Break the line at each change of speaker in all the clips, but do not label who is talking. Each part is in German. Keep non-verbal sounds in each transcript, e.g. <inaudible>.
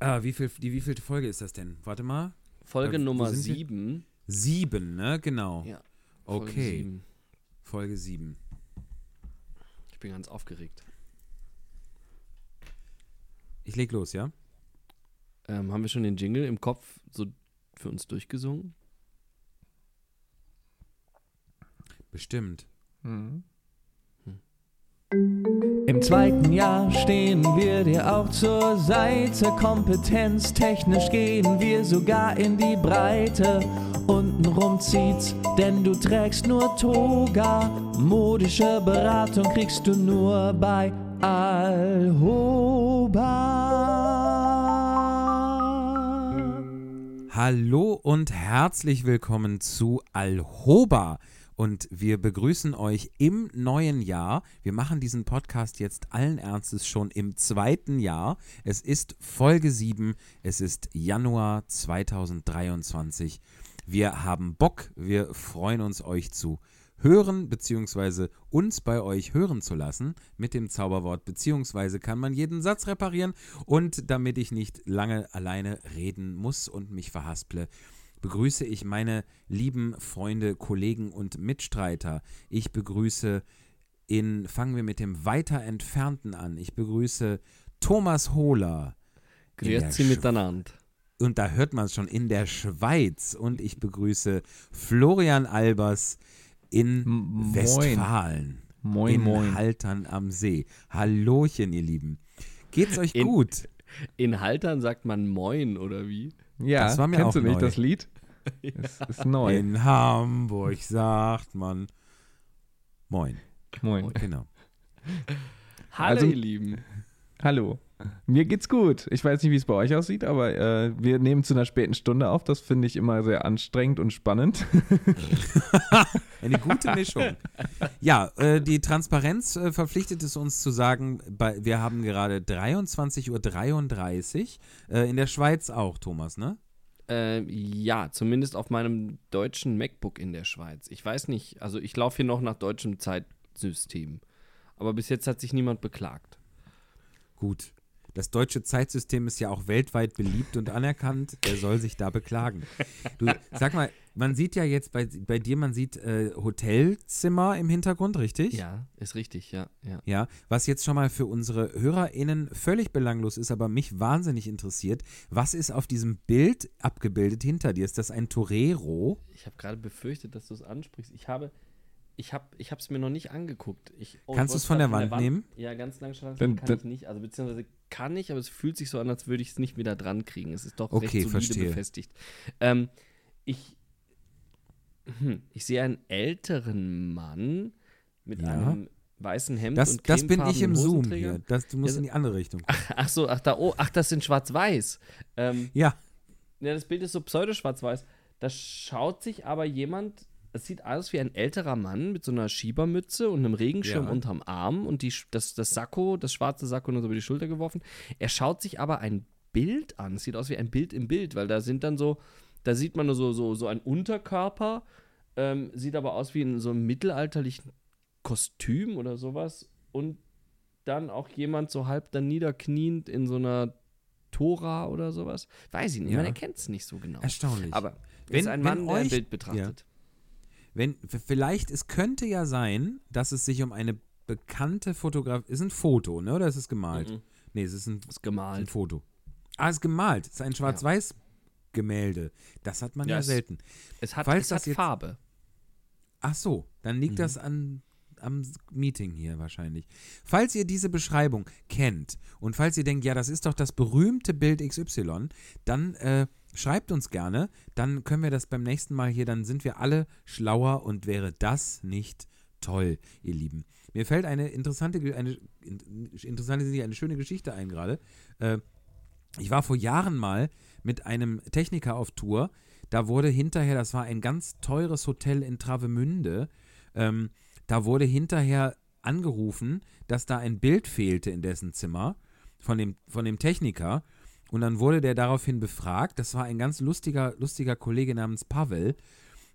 Ah, wie, viel, die wievielte Folge ist das denn? Warte mal.
Folge
Äh, wo
Nummer
sind wir?
7.
Sieben, ne? Genau.
Ja. Folge
okay.
sieben.
Folge sieben.
Ich bin ganz aufgeregt.
Ich leg los, ja?
Ähm, haben wir schon den Jingle im Kopf so für uns durchgesungen?
Bestimmt.
Im zweiten Jahr stehen wir dir auch zur Seite. Kompetenztechnisch gehen wir sogar in die Breite. Untenrum zieht's, denn du trägst nur Toga. Modische Beratung kriegst du nur bei Alhoba.
Hallo und herzlich willkommen zu Alhoba. Und wir begrüßen euch im neuen Jahr. Wir machen diesen Podcast jetzt allen Ernstes schon im zweiten Jahr. Es ist Folge 7. Es ist Januar 2023. Wir haben Bock. Wir freuen uns, euch zu hören, beziehungsweise uns bei euch hören zu lassen mit dem Zauberwort, beziehungsweise kann man jeden Satz reparieren. Und damit ich nicht lange alleine reden muss und mich verhasple, begrüße ich meine lieben Freunde, Kollegen und Mitstreiter. Ich begrüße in, fangen wir mit dem weiter entfernten an. Ich begrüße Thomas Hohler.
Grüezi miteinander.
Und da hört man es schon in der Schweiz. Und ich begrüße Florian Albers in
M- moin.
Westfalen.
Moin,
in
moin.
Haltern am See. Hallochen, ihr Lieben. Geht's euch
In-
gut?
In Haltern sagt man Moin, oder wie?
Ja,
Das war mir
kennst
auch
du nicht
neu.
das Lied? <laughs> Es ist neu.
In Hamburg sagt man Moin.
Moin.
Genau.
Hallo,
Also-
ihr Lieben.
Hallo. Mir geht's gut. Ich weiß nicht, wie es bei euch aussieht, aber äh, wir nehmen zu einer späten Stunde auf. Das finde ich immer sehr anstrengend und spannend. <laughs>
Eine gute Mischung. Ja, äh, die Transparenz äh, verpflichtet es uns zu sagen, bei, wir haben gerade 23.33 Uhr. Äh, in der Schweiz auch, Thomas, ne?
Äh, ja, zumindest auf meinem deutschen MacBook in der Schweiz. Ich weiß nicht, also ich laufe hier noch nach deutschem Zeitsystem. Aber bis jetzt hat sich niemand beklagt.
Gut. Das deutsche Zeitsystem ist ja auch weltweit beliebt und anerkannt. Wer soll sich da beklagen? Du, sag mal, man sieht ja jetzt bei, bei dir, man sieht äh, Hotelzimmer im Hintergrund, richtig?
Ja, ist richtig, ja, ja.
Ja, was jetzt schon mal für unsere HörerInnen völlig belanglos ist, aber mich wahnsinnig interessiert. Was ist auf diesem Bild abgebildet hinter dir? Ist das ein Torero?
Ich habe gerade befürchtet, dass du es ansprichst. Ich habe ich habe ich es mir noch nicht angeguckt. Ich, oh,
Kannst du's
wollte
von der Wand nehmen?
Ja, ganz langsam
Dann-
kann
dann-
ich nicht. Also beziehungsweise kann ich, aber es fühlt sich so an, als würde ich es nicht wieder dran kriegen. Es ist doch
Okay,
recht solide
verstehe.
befestigt. Ähm, ich, hm, ich sehe einen älteren Mann mit
Ja.
einem weißen Hemd
Das,
und
das bin ich im Zoom hier. Das, du musst
Ja,
in die andere Richtung.
Ach so, ach da, oh, ach, das sind schwarz-weiß. Ähm,
Ja,
ja, das Bild ist so pseudo-schwarz-weiß. Da schaut sich aber jemand, es sieht aus wie ein älterer Mann mit so einer Schiebermütze und einem Regenschirm
Ja.
unterm Arm und die, das, das Sakko, das schwarze Sakko nur so über die Schulter geworfen. Er schaut sich aber ein Bild an. Es sieht aus wie ein Bild im Bild, weil da sind dann so, da sieht man nur so, so, so ein Unterkörper, ähm, sieht aber aus wie in so einem mittelalterlichen Kostüm oder sowas und dann auch jemand so halb dann niederkniend in so einer Tora oder sowas. Weiß ich nicht,
Ja.
man erkennt es nicht so genau.
erstaunlich.
Aber
Wenn-
ist ein
wenn
Mann, der ein
euch-
Bild betrachtet.
Wenn, vielleicht, es könnte ja sein, dass es sich um eine bekannte Fotografie, ist ein Foto, ne? Oder ist es gemalt?
Mhm.
Nee, es ist ein,
Ist
ein
gemalt.
Foto. Ah, es ist gemalt. Es ist ein Schwarz-Weiß-Gemälde. Das hat man ja,
Ja, es-
selten.
Es hat,
Falls
es
das
hat
jetzt-
Farbe.
Ach so, dann liegt
Mhm.
das an, am Meeting hier wahrscheinlich. Falls ihr diese Beschreibung kennt und falls ihr denkt, ja, das ist doch das berühmte Bild XY, dann äh, schreibt uns gerne. Dann können wir das beim nächsten Mal hier, dann sind wir alle schlauer und wäre das nicht toll, ihr Lieben. Mir fällt eine interessante, eine in- interessante, eine schöne Geschichte ein gerade. Äh, ich war vor Jahren mal mit einem Techniker auf Tour. Da wurde hinterher, das war ein ganz teures Hotel in Travemünde, ähm, da wurde hinterher angerufen, dass da ein Bild fehlte in dessen Zimmer von dem, von dem Techniker. Und dann wurde der daraufhin befragt. Das war ein ganz lustiger, lustiger Kollege namens Pavel.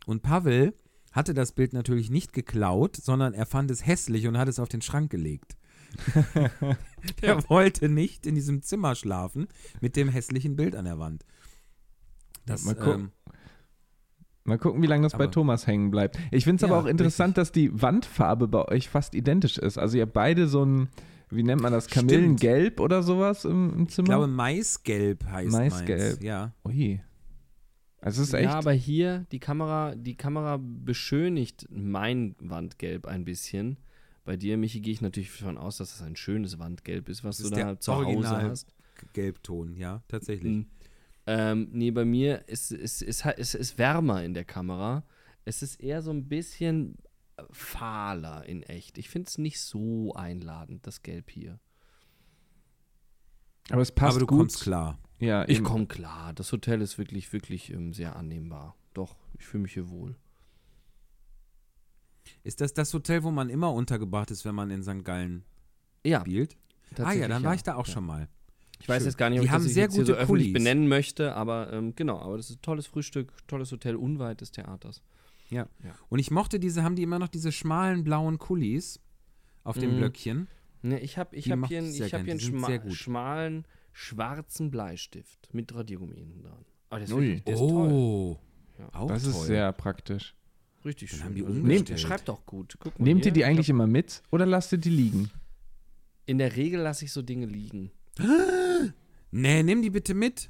Und Pavel hatte das Bild natürlich nicht geklaut, sondern er fand es hässlich und hat es auf den Schrank gelegt. der <laughs> wollte nicht in diesem Zimmer schlafen mit dem hässlichen Bild an der Wand. Das,
Mal gucken.
ähm,
Mal gucken, wie lange das bei
Aber-
Thomas hängen bleibt. Ich finde es aber
Ja,
auch interessant, dass die Wandfarbe bei euch fast identisch ist. Also ihr habt beide so ein, wie nennt man das,
Stimmt.
Kamillengelb oder sowas im, im
ich
Zimmer?
glaube, Maisgelb heißt
Maisgelb.
meins. Ja.
Ui. Also es ist echt.
Ja, aber hier, die Kamera, die Kamera beschönigt mein Wandgelb ein bisschen. Bei dir, Michi, gehe ich natürlich davon aus, dass es ein schönes Wandgelb ist, was
Das
du
ist
da zu Hause
Original-
hast.
Gelbton, ja, tatsächlich.
Mhm. Ähm, nee, bei mir ist es ist, ist, ist, ist wärmer in der Kamera. Es ist eher so ein bisschen fahler in echt. Ich finde es nicht so einladend, das Gelb hier.
aber es passt
Aber du
gut.
kommst klar.
Ja,
Ich komme klar. Das Hotel ist wirklich, wirklich ähm, sehr annehmbar. Doch, ich fühle mich hier wohl.
Ist das das Hotel, wo man immer untergebracht ist, wenn man in St. Gallen
Ja,
spielt? Ah ja, dann war ich da auch
Ja.
schon mal.
Ich weiß
Schön.
jetzt gar nicht, ob
Die
ich
haben
das
sehr gute
so öffentlich
Kulis.
benennen möchte, aber ähm, genau, aber das ist ein tolles Frühstück, tolles Hotel unweit des Theaters.
Und ich mochte diese, haben die immer noch diese schmalen blauen Kulis auf dem
Mhm.
Blöckchen.
Ne, ich habe ich hab hier, einen-
ich
hab
gern,
hier einen schma schmalen, schwarzen Bleistift mit Radiergummi hinten dran. Aber der ist, wirklich, der ist toll.
oh,
Ja.
auch
das
toll.
ist sehr praktisch.
Richtig
Dann
schön.
haben die
Also,
umgestellt.
der schreibt auch gut. Guck mal
Nehmt
hier.
ihr die
Ich
eigentlich immer mit oder lasst ihr die liegen?
In der Regel lasse ich so Dinge liegen.
Nee, nimm die bitte mit.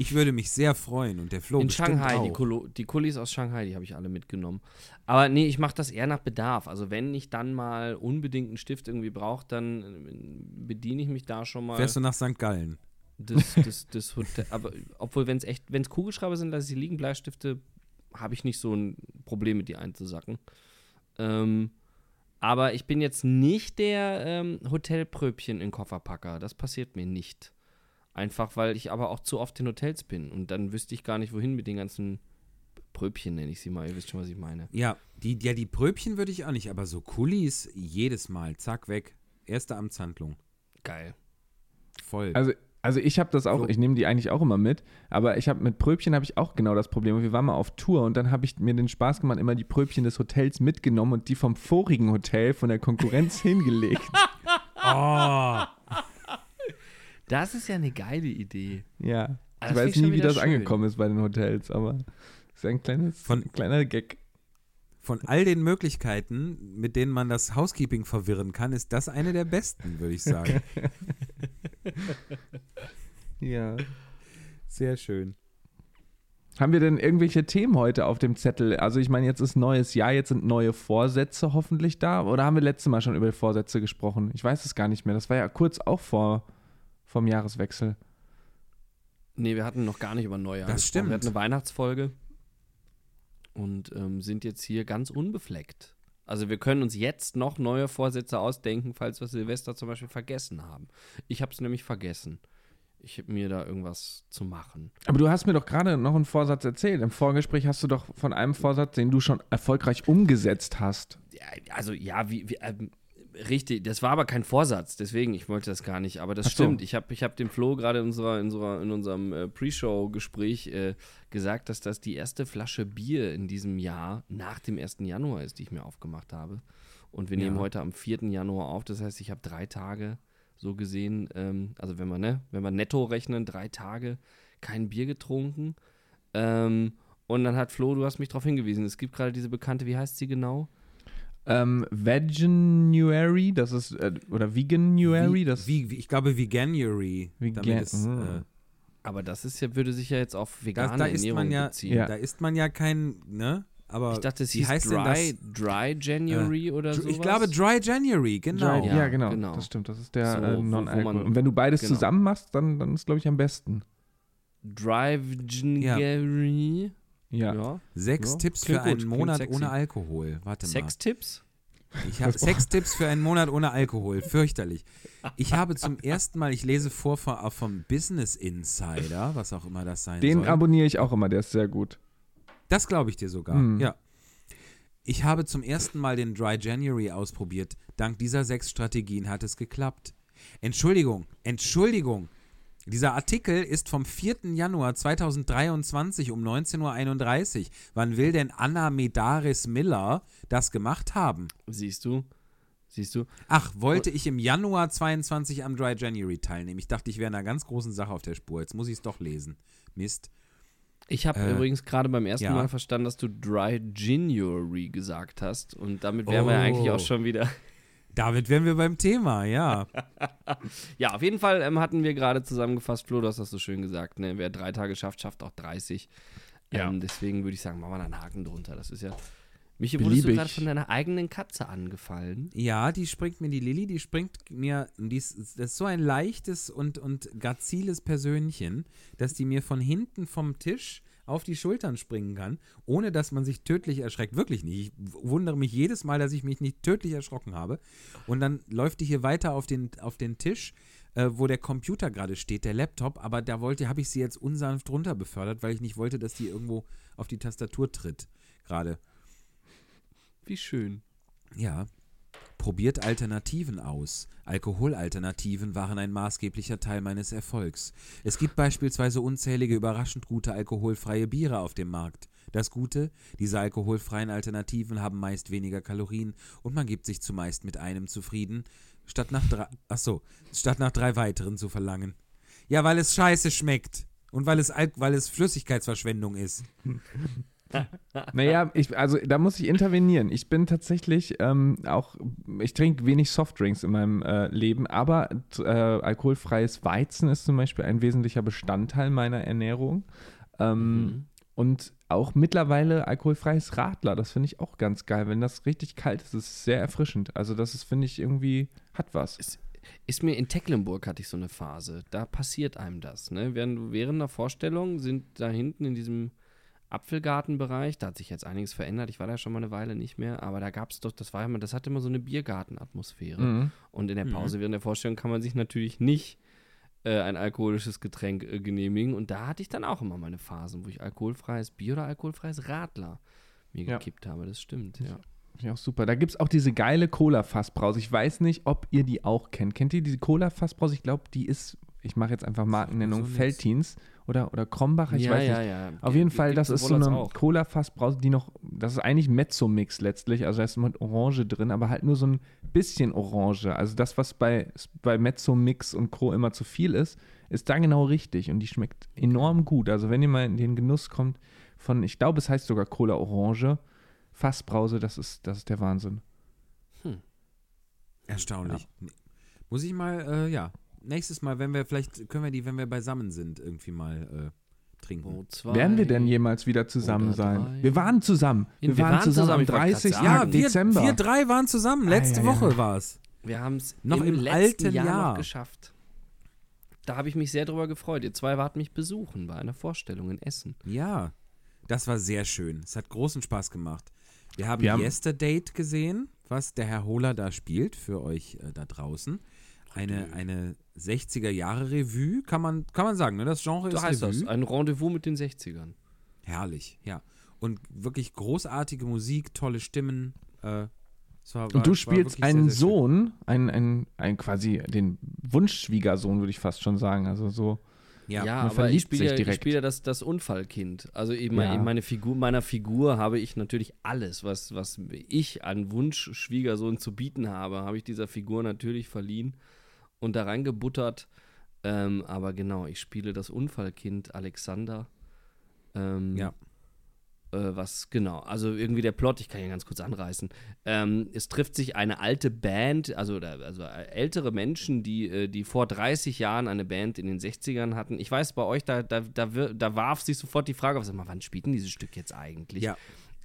Ich würde mich sehr freuen und der Flo
In Shanghai,
auch.
die, Kolo die Kulis aus Shanghai, die habe ich alle mitgenommen. Aber nee, ich mache das eher nach Bedarf. Also wenn ich dann mal unbedingt einen Stift irgendwie brauche, dann äh, bediene ich mich da schon mal
Fährst du nach St. Gallen?
des, <laughs> des, des Hotel. Aber obwohl, wenn es echt, wenn es Kugelschreiber sind, lasse ich sie liegen. Bleistifte habe ich nicht so ein Problem mit die einzusacken. Ähm, aber ich bin jetzt nicht der ähm, Hotelpröbchen in Kofferpacker. Das passiert mir nicht. Einfach, weil ich aber auch zu oft in Hotels bin. Und dann wüsste ich gar nicht, wohin mit den ganzen Pröbchen, nenne ich sie mal. Ihr wisst schon, was ich meine.
Ja, die, ja, die Pröbchen würde ich auch nicht, aber so Kulis jedes Mal, zack, weg. Erste Amtshandlung.
Geil.
Voll.
Also, also ich habe das auch,
So.
ich nehme die eigentlich auch immer mit, aber ich habe mit Pröbchen habe ich auch genau das Problem. Wir waren mal auf Tour und dann habe ich mir den Spaß gemacht, immer die Pröbchen des Hotels mitgenommen und die vom vorigen Hotel von der Konkurrenz <laughs> hingelegt. <laughs>
oh,
Das ist ja eine geile Idee.
Ja.
Ah,
Ich weiß nie, wie das
schön.
angekommen ist bei den Hotels, aber ist ein kleines,
Von-
ein kleiner Gag.
von all den Möglichkeiten, mit denen man das Housekeeping verwirren kann, ist das eine der besten, würde ich sagen. <laughs>
Ja.
Sehr schön.
Haben wir denn irgendwelche Themen heute auf dem Zettel? Also ich meine, jetzt ist neues Jahr, jetzt sind neue Vorsätze hoffentlich da. Oder haben wir letztes Mal schon über Vorsätze gesprochen? Ich weiß es gar nicht mehr. Das war ja kurz auch vor vom Jahreswechsel.
Nee, wir hatten noch gar nicht über Neujahr
Das
gesprochen.
stimmt.
Wir hatten eine Weihnachtsfolge und ähm, sind jetzt hier ganz unbefleckt. Also wir können uns jetzt noch neue Vorsätze ausdenken, falls wir Silvester zum Beispiel vergessen haben. Ich habe es nämlich vergessen. Ich habe mir da irgendwas zu machen.
Aber du hast mir doch gerade noch einen Vorsatz erzählt. Im Vorgespräch hast du doch von einem Vorsatz, den du schon erfolgreich umgesetzt hast.
Ja, also ja, wie, wie ähm, richtig, das war aber kein Vorsatz, deswegen, ich wollte das gar nicht, aber das
so.
stimmt. Ich habe ich hab dem Flo gerade in, unserer, in, unserer, in unserem äh, Pre-Show-Gespräch äh, gesagt, dass das die erste Flasche Bier in diesem Jahr nach dem 1. Januar ist, die ich mir aufgemacht habe. Und wir
Ja.
nehmen heute am 4. Januar auf, das heißt, ich habe drei Tage so gesehen, ähm, also wenn wir, ne, wenn wir netto rechnen, drei Tage kein Bier getrunken. Ähm, und dann hat Flo, du hast mich darauf hingewiesen, es gibt gerade diese bekannte, wie heißt sie genau?
Ähm, Veganuary, das ist, äh, oder Veganuary, das
wie, wie, ich glaube Veganuary.
Vegan-
damit es,
Mhm.
äh,
Aber das ist ja, würde sich ja jetzt auf
da,
vegane
da isst
Ernährung
man ja,
beziehen.
Ja.
da isst man ja kein, ne? Aber
Ich dachte, es
wie
hieß
heißt
Dry,
denn das?
Dry January oder so.
Ich glaube Dry January, genau.
Dry,
Ja,
ja, genau,
genau.
Das stimmt, das ist der
So,
äh, Non-Alkohol.
man-
Und wenn du beides
genau.
zusammen machst, dann, dann ist glaube ich am besten.
Dry January.
Ja.
Ja.
Sechs
Ja,
Tipps
klingt
für einen
gut,
Monat ohne Alkohol. Warte mal.
Sextipps?
Ich habe Sextipps für einen Monat ohne Alkohol. Fürchterlich. Ich habe zum ersten Mal, ich lese vor vom, vom Business Insider, was auch immer das sein
Den
soll.
abonniere ich auch immer, der ist sehr gut.
Das glaube ich dir sogar.
Mhm.
Ja. Ich habe zum ersten Mal den Dry January ausprobiert. Dank dieser sechs Strategien hat es geklappt. Entschuldigung, Entschuldigung. Dieser Artikel ist vom 4. Januar 2023 um 19.31 Uhr. Wann will denn Anna Medaris Miller das gemacht haben?
Siehst du? Siehst du?
Ach, wollte ich im Januar 22 am Dry January teilnehmen. Ich dachte, ich wäre einer ganz großen Sache auf der Spur. Jetzt muss ich es doch lesen. Mist.
Ich habe
Äh,
übrigens gerade beim ersten
ja.
Mal verstanden, dass du Dry January gesagt hast. Und damit wären wir ja eigentlich
Oh.
auch schon wieder.
Damit wären wir beim Thema, ja. <laughs>
Ja, auf jeden Fall ähm, hatten wir gerade zusammengefasst, Flo, du hast das so schön gesagt, ne? wer drei Tage schafft, schafft auch 30.
Ja.
Ähm, deswegen würde ich sagen, machen wir da einen Haken drunter. Das ist ja. Michi, wurdest du gerade von deiner eigenen Katze angefallen?
Ja, die springt mir, die Lilly, die springt mir, die ist, das ist so ein leichtes und, und graziles Persönchen, dass die mir von hinten vom Tisch auf die Schultern springen kann, ohne dass man sich tödlich erschreckt. Wirklich nicht. Ich wundere mich jedes Mal, dass ich mich nicht tödlich erschrocken habe. Und dann läuft die hier weiter auf den, auf den Tisch, äh, wo der Computer gerade steht, der Laptop, aber da wollte, habe ich sie jetzt unsanft runter befördert, weil ich nicht wollte, dass die irgendwo auf die Tastatur tritt. Gerade.
Wie schön.
Ja. Probiert Alternativen aus. Alkoholalternativen waren ein maßgeblicher Teil meines Erfolgs. Es gibt beispielsweise unzählige überraschend gute alkoholfreie Biere auf dem Markt. Das Gute, diese alkoholfreien Alternativen haben meist weniger Kalorien und man gibt sich zumeist mit einem zufrieden, statt nach drei, ach so, statt nach drei weiteren zu verlangen. Ja, weil es scheiße schmeckt und weil es, Al weil es Flüssigkeitsverschwendung ist. <laughs>
Naja, ich, also da muss ich intervenieren. Ich bin tatsächlich ähm, auch, ich trinke wenig Softdrinks in meinem äh, Leben, aber äh, alkoholfreies Weizen ist zum Beispiel ein wesentlicher Bestandteil meiner Ernährung. Ähm,
Mhm.
Und auch mittlerweile alkoholfreies Radler, das finde ich auch ganz geil. Wenn das richtig kalt ist, ist es sehr erfrischend. Also das ist, finde ich, irgendwie, hat was.
Ist mir in Tecklenburg hatte ich so eine Phase. Da passiert einem das. Ne? Während, während der Vorstellung sind da hinten in diesem Apfelgartenbereich, da hat sich jetzt einiges verändert. Ich war da schon mal eine Weile nicht mehr, aber da gab es doch, das war immer, das hatte immer so eine Biergartenatmosphäre.
Mhm.
Und in der Pause während der Vorstellung kann man sich natürlich nicht äh, ein alkoholisches Getränk äh, genehmigen. Und da hatte ich dann auch immer meine Phasen, wo ich alkoholfreies Bier oder alkoholfreies Radler mir
Ja.
gekippt habe. Das stimmt, ja.
Finde ich auch super. Da gibt es auch diese geile Cola-Fassbrause. Ich weiß nicht, ob ihr die auch kennt. Kennt ihr diese Cola-Fassbrause? Ich glaube, die ist, ich mache jetzt einfach Markennennung,
so nix.
Oder, oder Krombacher, ich
ja,
weiß
ja,
nicht.
ja.
Auf jeden Fall, das ist so eine. Cola-Fassbrause, die noch, das ist eigentlich Mezzo-Mix letztlich, also da ist mit Orange drin, aber halt nur so ein bisschen Orange. Also das, was bei, bei Mezzo-Mix und Co. immer zu viel ist, ist da genau richtig und die schmeckt enorm gut. Also wenn ihr mal in den Genuss kommt von, ich glaube, es heißt sogar Cola Orange, Fassbrause, das ist, das ist der Wahnsinn.
Erstaunlich. Muss ich mal, äh, ja, nächstes Mal, wenn wir, vielleicht können wir die, wenn wir beisammen sind, irgendwie mal äh, trinken.
Wo zwei-
Werden wir denn jemals wieder zusammen sein? Wir waren zusammen. Wir,
Wir
waren,
waren
zusammen,
zusammen,
am
ich wollte grad
30.
sagen.
ja, wir,
Dezember.
wir drei waren zusammen. Letzte
Ah, ja, ja.
Woche war's.
Wir haben es
Noch im
letzten
alten
Jahr,
Jahr.
noch geschafft. Da habe ich mich sehr drüber gefreut. Ihr zwei wart mich besuchen bei einer Vorstellung in Essen.
Ja, das war sehr schön. Es hat großen Spaß gemacht. Wir haben
Wir haben-
Yesterday gesehen, was der Herr Hohler da spielt für euch äh, da draußen. Eine, eine 60er-Jahre-Revue, kann man, kann man sagen, ne? Das Genre
So
ist
heißt
Revue.
das. Ein Rendezvous mit den 60ern.
Herrlich, ja. Und wirklich großartige Musik, tolle Stimmen. Äh, war,
Und du
war
spielst einen
sehr, sehr.
Sohn, einen, einen, einen quasi den Wunschschwiegersohn, würde ich fast schon sagen. Also so.
Ja,
Ja,
man
aber
verliebt
ich spiele
sich
ja, ich
direkt.
spiele ja das, das Unfallkind. Also eben
Ja.
in meine Figur, meiner Figur habe ich natürlich alles, was, was ich an Wunsch Schwiegersohn zu bieten habe, habe ich dieser Figur natürlich verliehen und da reingebuttert. Ähm, aber genau, ich spiele das Unfallkind Alexander. Ähm,
Ja.
Äh, was genau, also irgendwie der Plot, ich kann ihn ganz kurz anreißen. Ähm, es trifft sich eine alte Band, also, also äh, ältere Menschen, die, äh, die vor 30 Jahren eine Band in den 60ern hatten. Ich weiß, bei euch, da, da, da, da warf sich sofort die Frage auf, sag mal, wann spielt denn dieses Stück jetzt eigentlich?
Ja.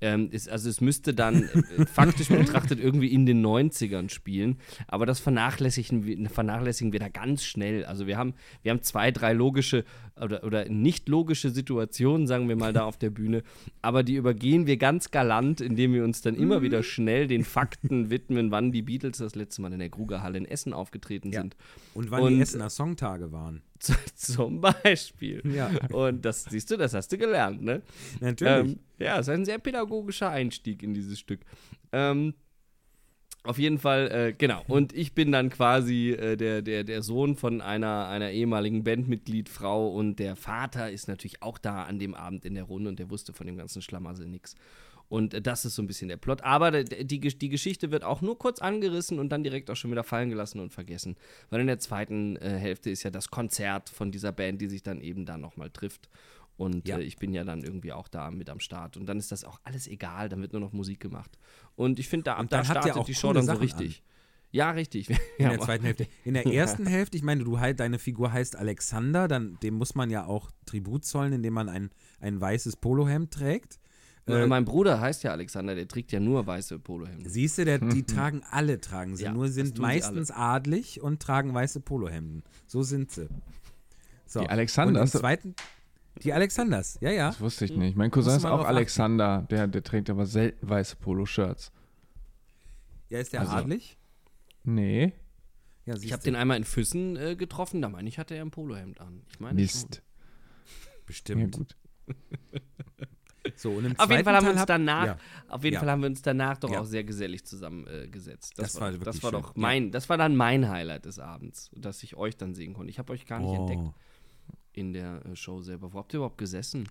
Ähm, ist, also es müsste dann äh, <laughs> faktisch betrachtet irgendwie in den 90ern spielen, aber das vernachlässigen wir, vernachlässigen wir da ganz schnell. Also wir haben, wir haben zwei, drei logische oder, oder nicht logische Situationen, sagen wir mal, da auf der Bühne, aber die übergehen wir ganz galant, indem wir uns dann immer wieder schnell den Fakten widmen, wann die Beatles das letzte Mal in der Krugerhalle in Essen aufgetreten
Ja.
sind.
Und wann
Und-
die Essener Songtage waren. <laughs>
Zum Beispiel.
Ja.
Und das siehst du, das hast du gelernt, ne?
Natürlich.
Ähm, ja, es ist ein sehr pädagogischer Einstieg in dieses Stück. Ähm, auf jeden Fall, äh, genau. Und ich bin dann quasi äh, der, der, der Sohn von einer, einer ehemaligen Bandmitglied, Frau. Und der Vater ist natürlich auch da an dem Abend in der Runde und der wusste von dem ganzen Schlamassel nichts. Und äh, das ist so ein bisschen der Plot. Aber die, die, Geschichte wird auch nur kurz angerissen und dann direkt auch schon wieder fallen gelassen und vergessen. Weil in der zweiten äh, Hälfte ist ja das Konzert von dieser Band, die sich dann eben da nochmal trifft. Und
Ja.
äh, ich bin ja dann irgendwie auch da mit am Start. Und dann ist das auch alles egal, dann wird nur noch Musik gemacht. Und ich finde, da, ab da startet
auch
die Show dann so richtig. Ja, richtig. <laughs>
In
ja,
der zweiten Hälfte. In der <laughs> ersten Hälfte, ich meine, du halt, deine Figur heißt Alexander, dann dem muss man ja auch Tribut zollen, indem man ein, ein weißes Polohemd trägt.
Äh, mein Bruder heißt ja Alexander, der trägt ja nur weiße Polohemden.
Siehst du, der, die <laughs> tragen alle, tragen sie.
Ja,
Nur sind meistens adlig und tragen weiße Polohemden. So sind sie. So.
Die Alexanders?
Und im zweiten, die Alexanders, ja, ja.
Das wusste ich nicht. Mein Cousin ist auch
achten.
Alexander. Der, der trägt aber selten weiße Poloshirts.
Ja, ist der
Also-
adlig?
Nee.
Ja,
Ich habe den einmal in Füssen äh, getroffen, da meine ich, hatte er ein Polohemd an. Ich meine
Mist. Ja,
Bestimmt.
gut. <laughs>
so, und im
Auf jeden Fall haben wir uns danach,
Ja.
auf jeden
Ja.
Fall haben wir uns danach doch
Ja.
auch sehr gesellig zusammengesetzt.
Das war
das
wirklich
war
schön.
doch mein, das war dann mein Highlight des Abends, dass ich euch dann sehen konnte. Ich habe euch gar nicht
Oh.
entdeckt in der äh, Show selber. Wo habt ihr überhaupt gesessen?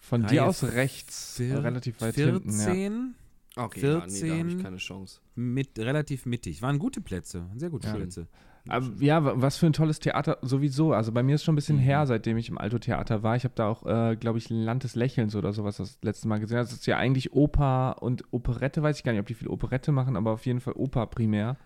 Von
Reihe
dir aus rechts,
Vier-
relativ weit
14
hinten.
Okay, ja, nee, da habe
14.
ich keine Chance.
mit relativ mittig. Waren gute Plätze, sehr gute
Ja.
Plätze.
Ja. Aber, ja, wa- was für ein tolles Theater sowieso. Also bei mir ist schon ein bisschen
Mhm.
her, seitdem ich im Alto-Theater war. Ich habe da auch, äh, glaube ich, Land des Lächelns oder sowas das letzte Mal gesehen. Das ist ja eigentlich Oper und Operette, weiß ich gar nicht, ob die viel Operette machen, aber auf jeden Fall Oper primär.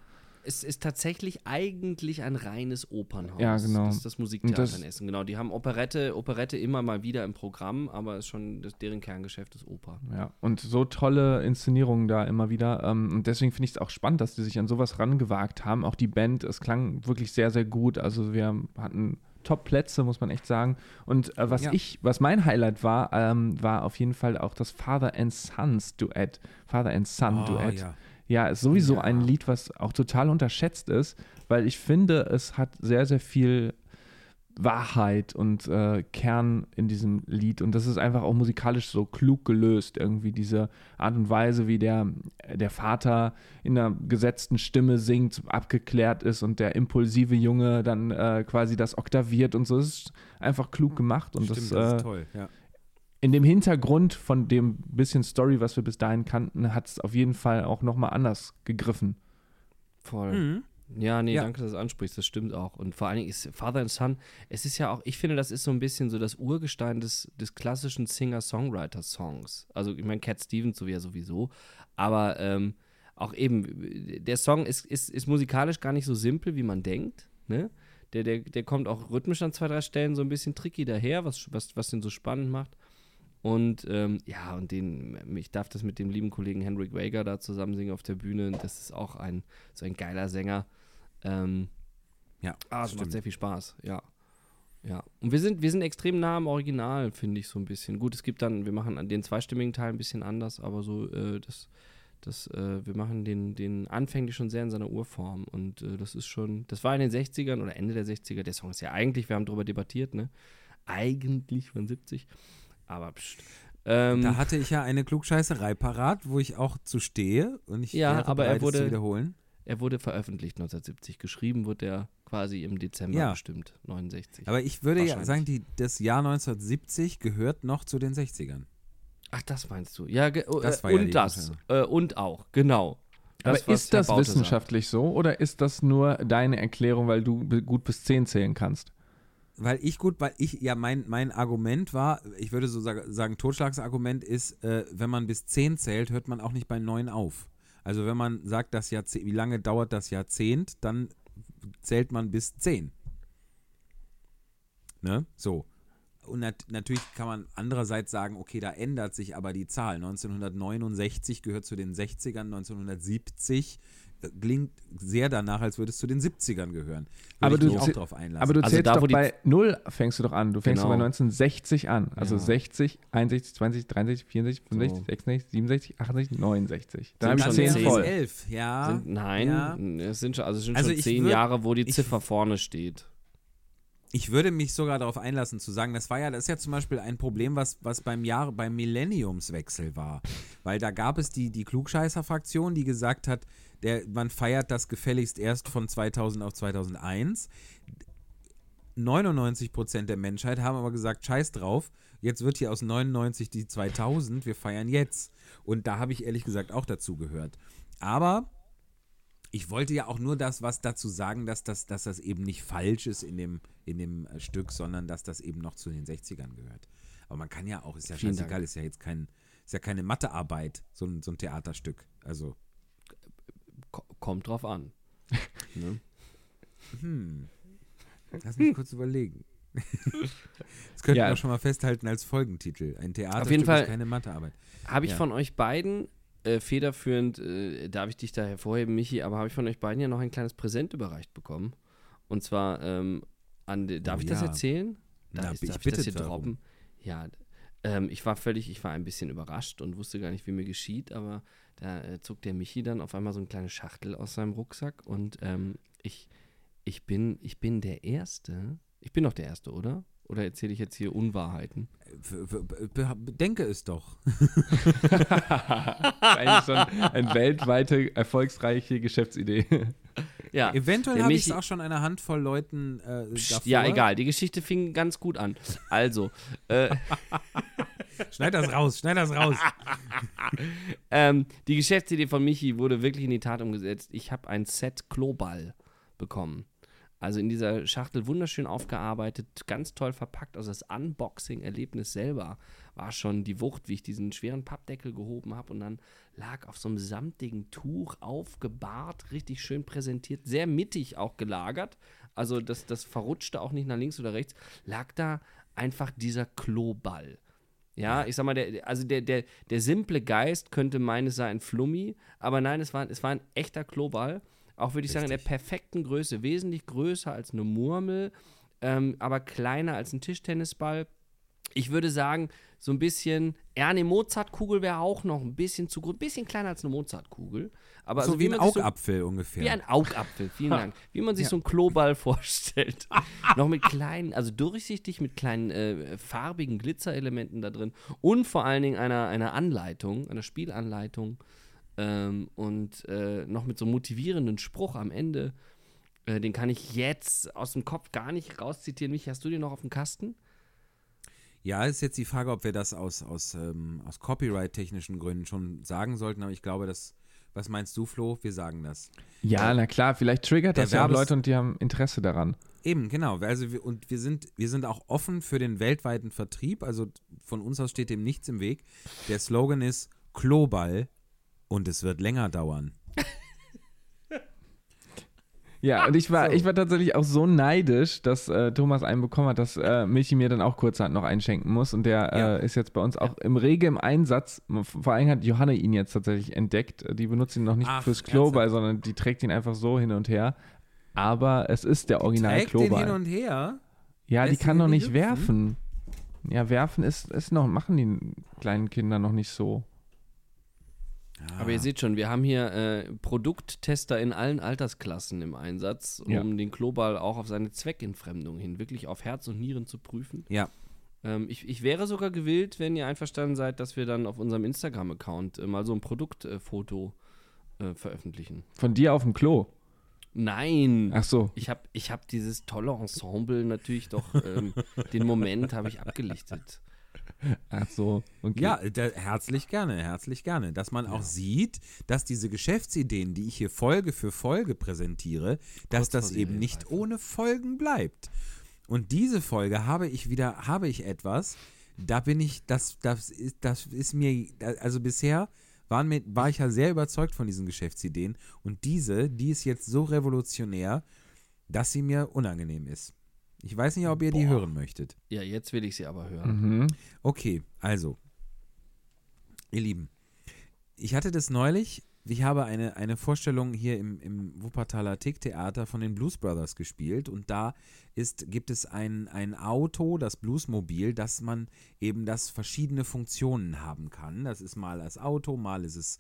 Es ist tatsächlich eigentlich ein reines Opernhaus.
Ja, genau.
Das ist das Musiktheater
das-
in Essen. Genau, die haben Operette, Operette immer mal wieder im Programm, aber ist schon das, deren Kerngeschäft ist Oper.
Ja, und so tolle Inszenierungen da immer wieder. Ähm, und deswegen finde ich es auch spannend, dass die sich an sowas rangewagt haben. Auch die Band, es klang wirklich sehr, sehr gut. Also wir hatten Top-Plätze, muss man echt sagen. Und äh, was
Ja.
ich, was mein Highlight war, ähm, war auf jeden Fall auch das Father and Sons Duett. Father and Son Duett.
Oh, ja.
Ja, ist sowieso
Ja.
ein Lied, was auch total unterschätzt ist, weil ich finde, es hat sehr, sehr viel Wahrheit und äh, Kern in diesem Lied und das ist einfach auch musikalisch so klug gelöst, irgendwie diese Art und Weise, wie der, der Vater in einer gesetzten Stimme singt, abgeklärt ist und der impulsive Junge dann äh, quasi das oktaviert und so. Das ist einfach klug gemacht und
Stimmt,
das,
das
äh,
ist toll. Ja.
In dem Hintergrund von dem bisschen Story, was wir bis dahin kannten, hat es auf jeden Fall auch nochmal anders gegriffen.
Voll.
Mhm.
Ja, nee,
Ja.
danke, dass du das ansprichst, das stimmt auch. Und vor allen Dingen ist Father and Son, es ist ja auch, ich finde, das ist so ein bisschen so das Urgestein des, des klassischen Singer-Songwriter-Songs. Also, ich meine, Cat Stevens so wie ja sowieso, aber ähm, auch eben, der Song ist, ist, ist musikalisch gar nicht so simpel, wie man denkt, ne? Der, der, der kommt auch rhythmisch an zwei, drei Stellen so ein bisschen tricky daher, was, was, was den so spannend macht. Und ähm, ja, und den, ich darf das mit dem lieben Kollegen Henrik Wager da zusammen singen auf der Bühne. Das ist auch ein, so ein geiler Sänger. Ähm,
Ja,
ah, es macht sehr viel Spaß, ja. Ja. Und wir sind, wir sind extrem nah am Original, finde ich so ein bisschen. Gut, es gibt dann, wir machen den zweistimmigen Teil ein bisschen anders, aber so, äh, das, das, äh, wir machen den, den anfänglich schon sehr in seiner Urform. Und äh, das ist schon, das war in den 60ern oder Ende der 60er. Der Song ist ja eigentlich, wir haben darüber debattiert, ne? Eigentlich von 70. Aber pst. Ähm,
Da hatte ich ja eine Klugscheißerei parat, wo ich auch zu stehe und ich
Ja, aber er
bereit, es
wurde-
zu wiederholen.
er wurde veröffentlicht 1970. Geschrieben wurde er quasi im Dezember
Ja.
bestimmt, 69.
Aber ich würde ja sagen, die, das Jahr 1970 gehört noch zu den 60ern.
Ach, das meinst du? Ja, oh,
Das
äh,
war ja
und
die
das. Äh, und auch, genau.
Aber
Das, was
ist das
Baute sagt.
wissenschaftlich so oder ist das nur deine Erklärung, weil du gut bis 10 zählen kannst?
Weil ich gut, weil ich, ja, mein, mein Argument war, ich würde so sag, sagen, Totschlagsargument ist, äh, wenn man bis 10 zählt, hört man auch nicht bei 9 auf. Also wenn man sagt, das Jahrzehnt, wie lange dauert das Jahrzehnt, dann zählt man bis 10. Ne? So. Und nat natürlich kann man andererseits sagen, okay, da ändert sich aber die Zahl. 1969 gehört zu den 60ern, 1970 äh, klingt sehr danach, als würde es zu den 70ern gehören. Würde
Aber
ich
du
mich auch drauf einlassen.
Aber du
Also
zählst
da,
doch bei 0 fängst du doch an. Du fängst doch bei
Genau.
1960 an. Also
Ja.
60, 61, 20, 63, 64, 65,
So.
66, 67, 68, 69. Dann
Sind
habe
schon
ich 10
zehn.
voll.
elf, ja.
Sind, nein,
Ja.
es sind schon, also es sind
Also
schon
ich
zehn
würd-
Jahre, wo die
ich-
Ziffer vorne steht.
Ich würde mich sogar darauf einlassen zu sagen, das war ja, das ist ja zum Beispiel ein Problem, was, was beim Jahr, beim Millenniumswechsel war. Weil da gab es die, die Klugscheißer-Fraktion, die gesagt hat, der, man feiert das gefälligst erst von 2000 auf 2001. 99% der Menschheit haben aber gesagt, scheiß drauf, jetzt wird hier aus 99 die 2000, wir feiern jetzt. Und da habe ich ehrlich gesagt auch dazu gehört. Aber ich wollte ja auch nur das, was dazu sagen, dass das, dass das eben nicht falsch ist in dem, in dem äh, Stück, sondern dass das eben noch zu den 60ern gehört. Aber man kann ja auch, ist ja
Vielen
scheißegal,
Dank.
ist ja jetzt kein, ist ja keine Mathearbeit, so ein, so ein Theaterstück. Also,
Kommt drauf an. <laughs> ne?
hm. Lass mich kurz überlegen. <laughs> Das könnten
Ja.
wir schon mal festhalten als Folgentitel. Ein Theaterstück
Fall-
ist keine Mathearbeit.
Habe ich
Ja.
von euch beiden äh, federführend, äh, darf ich dich da hervorheben, Michi, aber habe ich von euch beiden ja noch ein kleines Präsent überreicht bekommen. Und zwar, ähm, an, darf
Oh
ich das
ja.
erzählen?
Na,
Darf,
ich
ich
bitte
das hier
darum.
droppen? Ja, ähm, ich war völlig, ich war ein bisschen überrascht und wusste gar nicht, wie mir geschieht, aber da äh, zog der Michi dann auf einmal so eine kleine Schachtel aus seinem Rucksack und ähm, ich, ich, bin, ich bin der Erste. Ich bin doch der Erste, oder? Oder erzähle ich jetzt hier Unwahrheiten?
Bedenke es doch. <laughs>
Eigentlich schon eine weltweite, erfolgsreiche Geschäftsidee.
Ja. <laughs>
Eventuell habe ich
Michi-
auch schon einer Handvoll Leuten äh, davor.
Ja, egal. Die Geschichte fing ganz gut an. Also, äh, <laughs>
Schneid das raus, schneid das raus. <laughs>
ähm, die Geschäftsidee von Michi wurde wirklich in die Tat umgesetzt. Ich habe ein Set Kloball bekommen. Also in dieser Schachtel wunderschön aufgearbeitet, ganz toll verpackt. Also das Unboxing-Erlebnis selber war schon die Wucht, wie ich diesen schweren Pappdeckel gehoben habe und dann lag auf so einem samtigen Tuch aufgebahrt, richtig schön präsentiert, sehr mittig auch gelagert. Also das, das verrutschte auch nicht nach links oder rechts, lag da einfach dieser Kloball. Ja, ich sag mal, der, also der, der, der simple Geist könnte meinen, es sei ein Flummi, aber nein, es war, es war ein echter Kloball. Auch würde ich sagen, in der perfekten Größe, wesentlich größer als eine Murmel, ähm, aber kleiner als ein Tischtennisball. Ich würde sagen, so ein bisschen, ja, eine Mozartkugel wäre auch noch ein bisschen zu groß, ein bisschen kleiner als eine Mozartkugel. Aber
so
also,
wie ein
man sich so-
Augapfel ungefähr.
wie ein Augapfel, vielen Dank. Wie man sich so einen Kloball <laughs> vorstellt. Noch mit kleinen, also durchsichtig mit kleinen äh, farbigen Glitzerelementen da drin und vor allen Dingen einer, einer Anleitung, einer Spielanleitung ähm, und äh, noch mit so einem motivierenden Spruch am Ende. Äh, den kann ich jetzt aus dem Kopf gar nicht rauszitieren. Michi, hast du den noch auf dem Kasten?
Ja, ist jetzt die Frage, ob wir das aus, aus, ähm, aus Copyright-technischen Gründen schon sagen sollten, aber ich glaube, das, was meinst du, Flo? Wir sagen das.
Ja, na klar, vielleicht triggert das ja Leute und die haben Interesse daran.
Eben, genau. Also wir, und wir sind, wir sind auch offen für den weltweiten Vertrieb. Also von uns aus steht dem nichts im Weg. Der Slogan ist Kloball und es wird länger dauern. <laughs>
Ja, und ich war,
So.
ich war tatsächlich auch so neidisch, dass äh, Thomas einen bekommen hat, dass äh, Michi mir dann auch kurzerhand noch einschenken muss. Und der
Ja.
äh, ist jetzt bei uns auch im Rege im Einsatz. Vor allem hat Johanna ihn jetzt tatsächlich entdeckt. Die benutzt ihn noch nicht
Ach,
fürs Kloball,
ernsthaft?
sondern die trägt ihn einfach so hin und her. Aber es ist der Original
Trägt den hin
Kloball.
und her.
Ja, die kann noch
nicht
nicht werfen. Ja, werfen ist, ist noch, machen die kleinen Kinder noch nicht so.
Aber ihr seht schon, wir haben hier äh, Produkttester in allen Altersklassen im Einsatz, um
Ja.
den Kloball auch auf seine Zweckentfremdung hin wirklich auf Herz und Nieren zu prüfen.
Ja.
Ähm, ich, ich wäre sogar gewillt, wenn ihr einverstanden seid, dass wir dann auf unserem Instagram-Account äh, mal so ein Produktfoto äh, veröffentlichen.
Von dir auf dem Klo.
Nein!
Ach so.
Ich habe ich hab dieses tolle Ensemble natürlich doch, ähm, den Moment habe ich abgelichtet. <laughs>
Ach so. Okay.
Ja, da, herzlich gerne, herzlich gerne. Dass man auch sieht, dass diese Geschäftsideen, die ich hier Folge für Folge präsentiere, dass
Kurz
das eben nicht
Serienreife.
ohne Folgen bleibt. Und diese Folge habe ich wieder, habe ich etwas, da bin ich, das, das, ist, das ist mir, also bisher waren mir, war ich ja sehr überzeugt von diesen Geschäftsideen und diese, die ist jetzt so revolutionär, dass sie mir unangenehm ist. Ich weiß nicht, ob ihr die
Boah.
hören möchtet.
Ja, jetzt will ich sie aber hören.
Mhm.
Okay, also, ihr Lieben, ich hatte das neulich, ich habe eine, eine Vorstellung hier im, im Wuppertaler Tick-Theater von den Blues Brothers gespielt und da ist, gibt es ein, ein Auto, das Bluesmobil, dass man eben das verschiedene Funktionen haben kann. Das ist mal als Auto, mal ist es,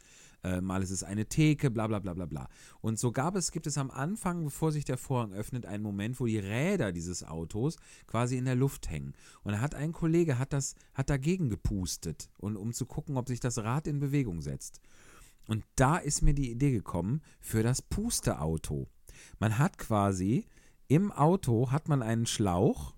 mal ist es eine Theke, bla bla bla bla bla. Und so gab es, gibt es am Anfang, bevor sich der Vorhang öffnet, einen Moment, wo die Räder dieses Autos quasi in der Luft hängen. Und da hat ein Kollege hat das, hat dagegen gepustet, und, um zu gucken, ob sich das Rad in Bewegung setzt. Und da ist mir die Idee gekommen für das Pusteauto. Man hat quasi Im Auto hat man einen Schlauch.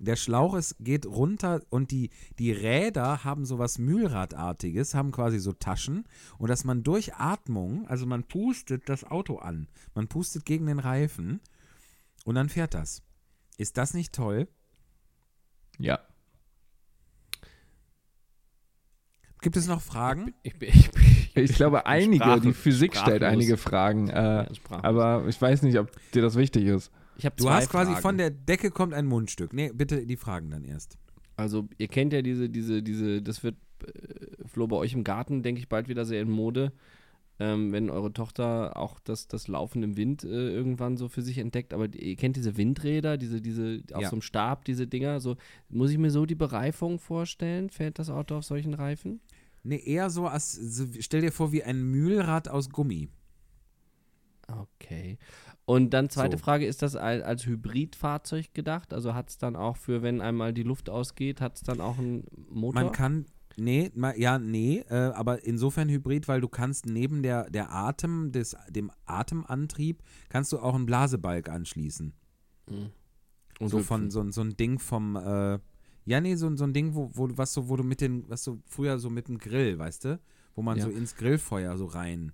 Der Schlauch ist, geht runter und die, die Räder haben sowas Mühlradartiges, haben quasi so Taschen und dass man durch Atmung, also man pustet das Auto an, man pustet gegen den Reifen und dann fährt das. Ist das nicht toll?
Ja.
Gibt es noch Fragen?
Ich bin, ich bin,
Ich glaube, einige,
Sprachen-
die Physik stellt einige Fragen. Äh,
Ja,
aber ich weiß nicht, ob dir das wichtig ist.
Ich habe
Du hast quasi
Fragen.
von der Decke kommt ein Mundstück. Nee, bitte die Fragen dann erst.
Also, ihr kennt ja diese, diese, diese, das wird, äh, Flo, bei euch im Garten, denke ich, bald wieder sehr in Mode. Ähm, wenn eure Tochter auch das, das Laufen im Wind äh, irgendwann so für sich entdeckt. Aber ihr kennt diese Windräder, diese, diese, auf
Ja.
so einem Stab, diese Dinger. So, muss ich mir so die Bereifung vorstellen? Fährt das Auto auf solchen Reifen?
Nee, eher so als, so, stell dir vor, wie ein Mühlrad aus Gummi.
Okay. Und dann zweite
So.
Frage, ist das als, Hybridfahrzeug gedacht? Also hat es dann auch für, wenn einmal die Luft ausgeht, hat es dann auch einen Motor?
Man kann, nee, ma, ja, nee, äh, aber insofern Hybrid, weil du kannst neben der, der Atem, des, dem Atemantrieb, kannst du auch einen Blasebalg anschließen.
Mhm. Und
so von, so, ein- so ein Ding vom, äh, ja, nee, so, ein- so ein Ding, wo, wo, du- was so, wo du mit den, was so früher so mit dem Grill, weißt du? Wo man
Ja.
so ins Grillfeuer so rein.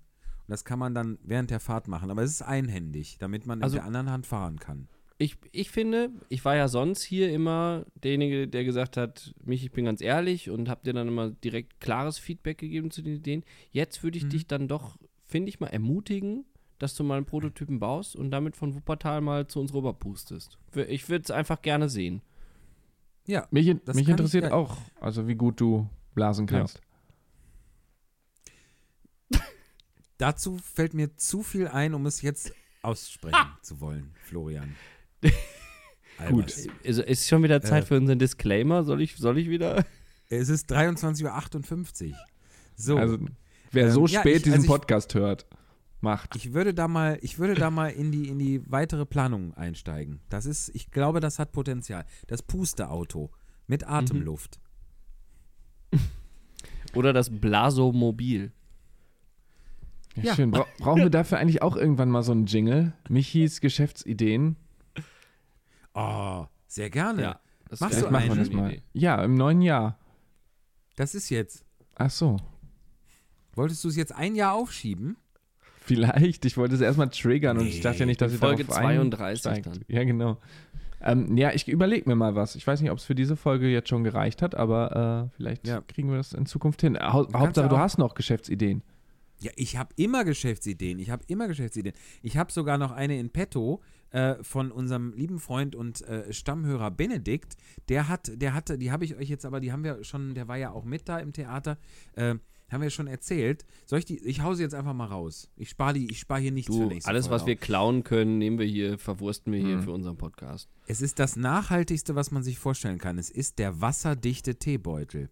Und das kann man dann während der Fahrt machen. Aber es ist einhändig, damit man
Also-
mit der anderen Hand fahren kann.
Ich, ich finde, ich war ja sonst hier immer derjenige, der gesagt hat, mich, ich bin ganz ehrlich und hab dir dann immer direkt klares Feedback gegeben zu den Ideen. Jetzt würde ich
Mhm.
dich dann doch, finde ich mal, ermutigen, dass du mal einen Prototypen baust und damit von Wuppertal mal zu uns rüberpustest. Ich würde es einfach gerne sehen.
Ja,
Mich, in-
Das
mich interessiert
ja.
auch, also wie gut du blasen
Ja.
kannst.
Dazu fällt mir zu viel ein, um es jetzt aussprechen zu wollen, Florian. <laughs> Albers.
Also ist schon wieder Zeit
Äh.
für unseren Disclaimer. Soll ich, soll ich wieder?
Es ist 23.58 Uhr. So,
Also wer
Ähm,
so
ja,
spät
ich-
diesen
also ich-
Podcast hört, macht.
ich würde da mal, ich würde da mal in die, in die weitere Planung einsteigen. Das ist, ich glaube, das hat Potenzial. Das Pusterauto mit Atemluft. <laughs>
Oder das Blasomobil.
Ja,
Ja.
Schön. Bra brauchen wir dafür eigentlich auch irgendwann mal so einen Jingle? Michis Geschäftsideen.
Oh, sehr gerne.
das
Machst du
machen wir das mal. Ja, im neuen Jahr.
Das ist jetzt.
Ach so.
Wolltest du es jetzt ein Jahr aufschieben?
Vielleicht. Ich wollte es erstmal triggern und ich
Nee,
dachte ja nicht, dass ihr
Folge
darauf
32
einsteigt.
dann.
Ja, genau. Ähm, ja, ich überlege mir mal was. Ich weiß nicht, ob es für diese Folge jetzt schon gereicht hat, aber äh, vielleicht
Ja.
kriegen wir das in Zukunft hin.
Kannst
Hauptsache,
ja
du hast noch Geschäftsideen.
Ja, ich habe immer Geschäftsideen. Ich habe immer Geschäftsideen. Ich habe sogar noch eine in petto äh, von unserem lieben Freund und äh, Stammhörer Benedikt. Der hat, der hatte, die habe ich euch jetzt aber, die haben wir schon, der war ja auch mit da im Theater, äh, haben wir schon erzählt. Soll ich die, ich hau sie jetzt einfach mal raus. Ich spare die, ich spare hier nichts für
Du,
nächste
alles,
Folge
was wir
auf.
klauen können, nehmen wir hier, verwursten wir hier
Mhm.
für unseren Podcast.
Es ist das nachhaltigste, was man sich vorstellen kann. Es ist der wasserdichte Teebeutel.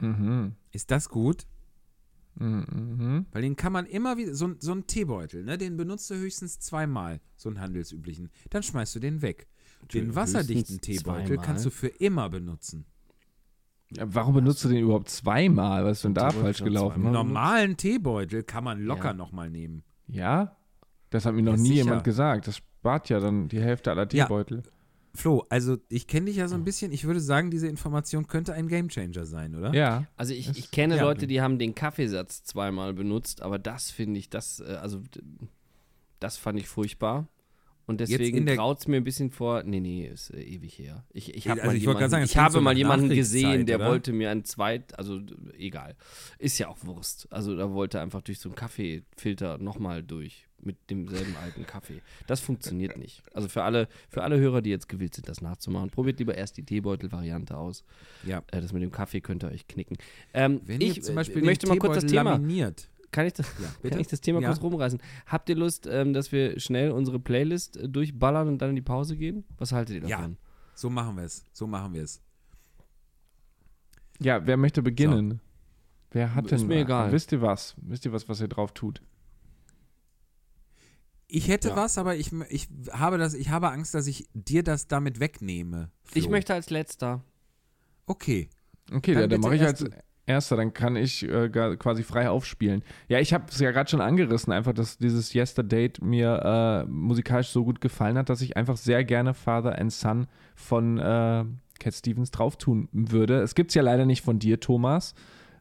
Mhm.
Ist das gut?
Mhm. Mhm.
Weil den kann man immer wieder, so, so ein Teebeutel, ne, den benutzt du höchstens zweimal, so einen handelsüblichen. Dann schmeißt du den weg. Den wasserdichten Teebeutel
zweimal.
kannst du für immer benutzen.
Ja, warum benutzt du den überhaupt zweimal? Was ist denn da
Teebeutel
falsch gelaufen?
Einen normalen Teebeutel kann man locker
Ja.
nochmal nehmen.
Ja? Das hat mir noch
Ja,
nie
sicher.
jemand gesagt. Das spart ja dann die Hälfte aller
Ja. Flo, also ich kenne dich ja so ein bisschen. Ich würde sagen, diese Information könnte ein Gamechanger sein, oder?
Ja.
Also ich, ich kenne
ja.
Leute, die haben den Kaffeesatz zweimal benutzt, aber das finde ich, das, äh, also das fand ich furchtbar. Und deswegen traut es mir ein bisschen vor, nee, nee, ist äh, ewig her. Ich, ich habe
Also
mal
ich
jemanden,
sagen,
ich habe
so
mal jemanden gesehen, der
oder?
wollte mir ein zweit, also egal. Ist ja auch Wurst. Also da wollte er einfach durch so einen Kaffeefilter nochmal durch mit demselben alten Kaffee. Das funktioniert nicht. Also für alle, für alle Hörer, die jetzt gewillt sind, das nachzumachen, probiert lieber erst die Teebeutel-Variante aus.
Ja.
Äh, das mit dem Kaffee könnt ihr euch knicken. Ähm,
Wenn
ich
ihr zum Beispiel
möchte mal kurz das Thema.
laminiert.
Kann ich das,
Ja, <laughs>
kann ich das Thema
Ja.
kurz rumreißen? Habt ihr Lust, ähm, dass wir schnell unsere Playlist äh, durchballern und dann in die Pause gehen? Was haltet ihr
Ja.
davon?
So machen wir es. So machen wir es.
Ja, wer möchte beginnen? Wer hat
Ist
denn.
mir egal.
Wisst ihr was? Wisst ihr was, was ihr drauf tut?
Ich hätte
Ja.
was, aber ich, ich, habe das, ich habe Angst, dass ich dir das damit wegnehme. Flo.
Ich möchte als letzter.
Okay.
Okay,
Dann
dann, dann mache ich als. Erster, dann kann ich äh, quasi frei aufspielen. Ja, ich habe es ja gerade schon angerissen, einfach, dass dieses Yesterday mir äh, musikalisch so gut gefallen hat, dass ich einfach sehr gerne Father and Son von äh, Cat Stevens drauf tun würde. Es gibt es ja leider nicht von dir, Thomas,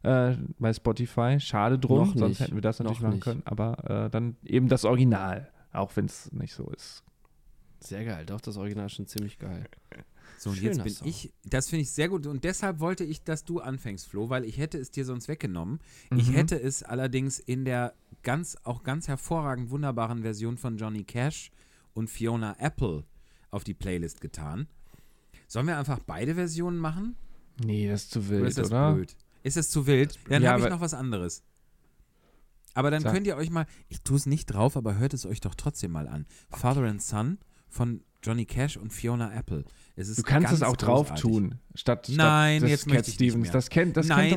äh, bei Spotify. Schade drum,
Noch
sonst
nicht.
hätten wir das natürlich
Noch
machen
nicht.
können. Aber äh, dann eben das Original, auch wenn es nicht so ist.
Sehr geil, doch, das Original ist schon ziemlich geil.
So, und
Schöner
jetzt bin
Song.
ich, das finde ich sehr gut und deshalb wollte ich, dass du anfängst, Flo, weil ich hätte es dir sonst weggenommen. Ich
Mhm.
hätte es allerdings in der ganz, auch ganz hervorragend wunderbaren Version von Johnny Cash und Fiona Apple auf die Playlist getan. Sollen wir einfach beide Versionen machen?
Nee, das ist zu
Oder
wild,
ist das
oder?
blöd? Ist das zu wild? Dann
Ja,
habe ich noch was anderes. Aber dann
Sag.
könnt ihr euch mal, ich tue es nicht drauf, aber hört es euch doch trotzdem mal an. Father and Son von Johnny Cash und Fiona Apple. Es ist
Du kannst es auch drauf tun, statt, statt
Nein, jetzt
Cat
möchte ich nicht
Stevens.
mehr.
Das kennt, das
Nein,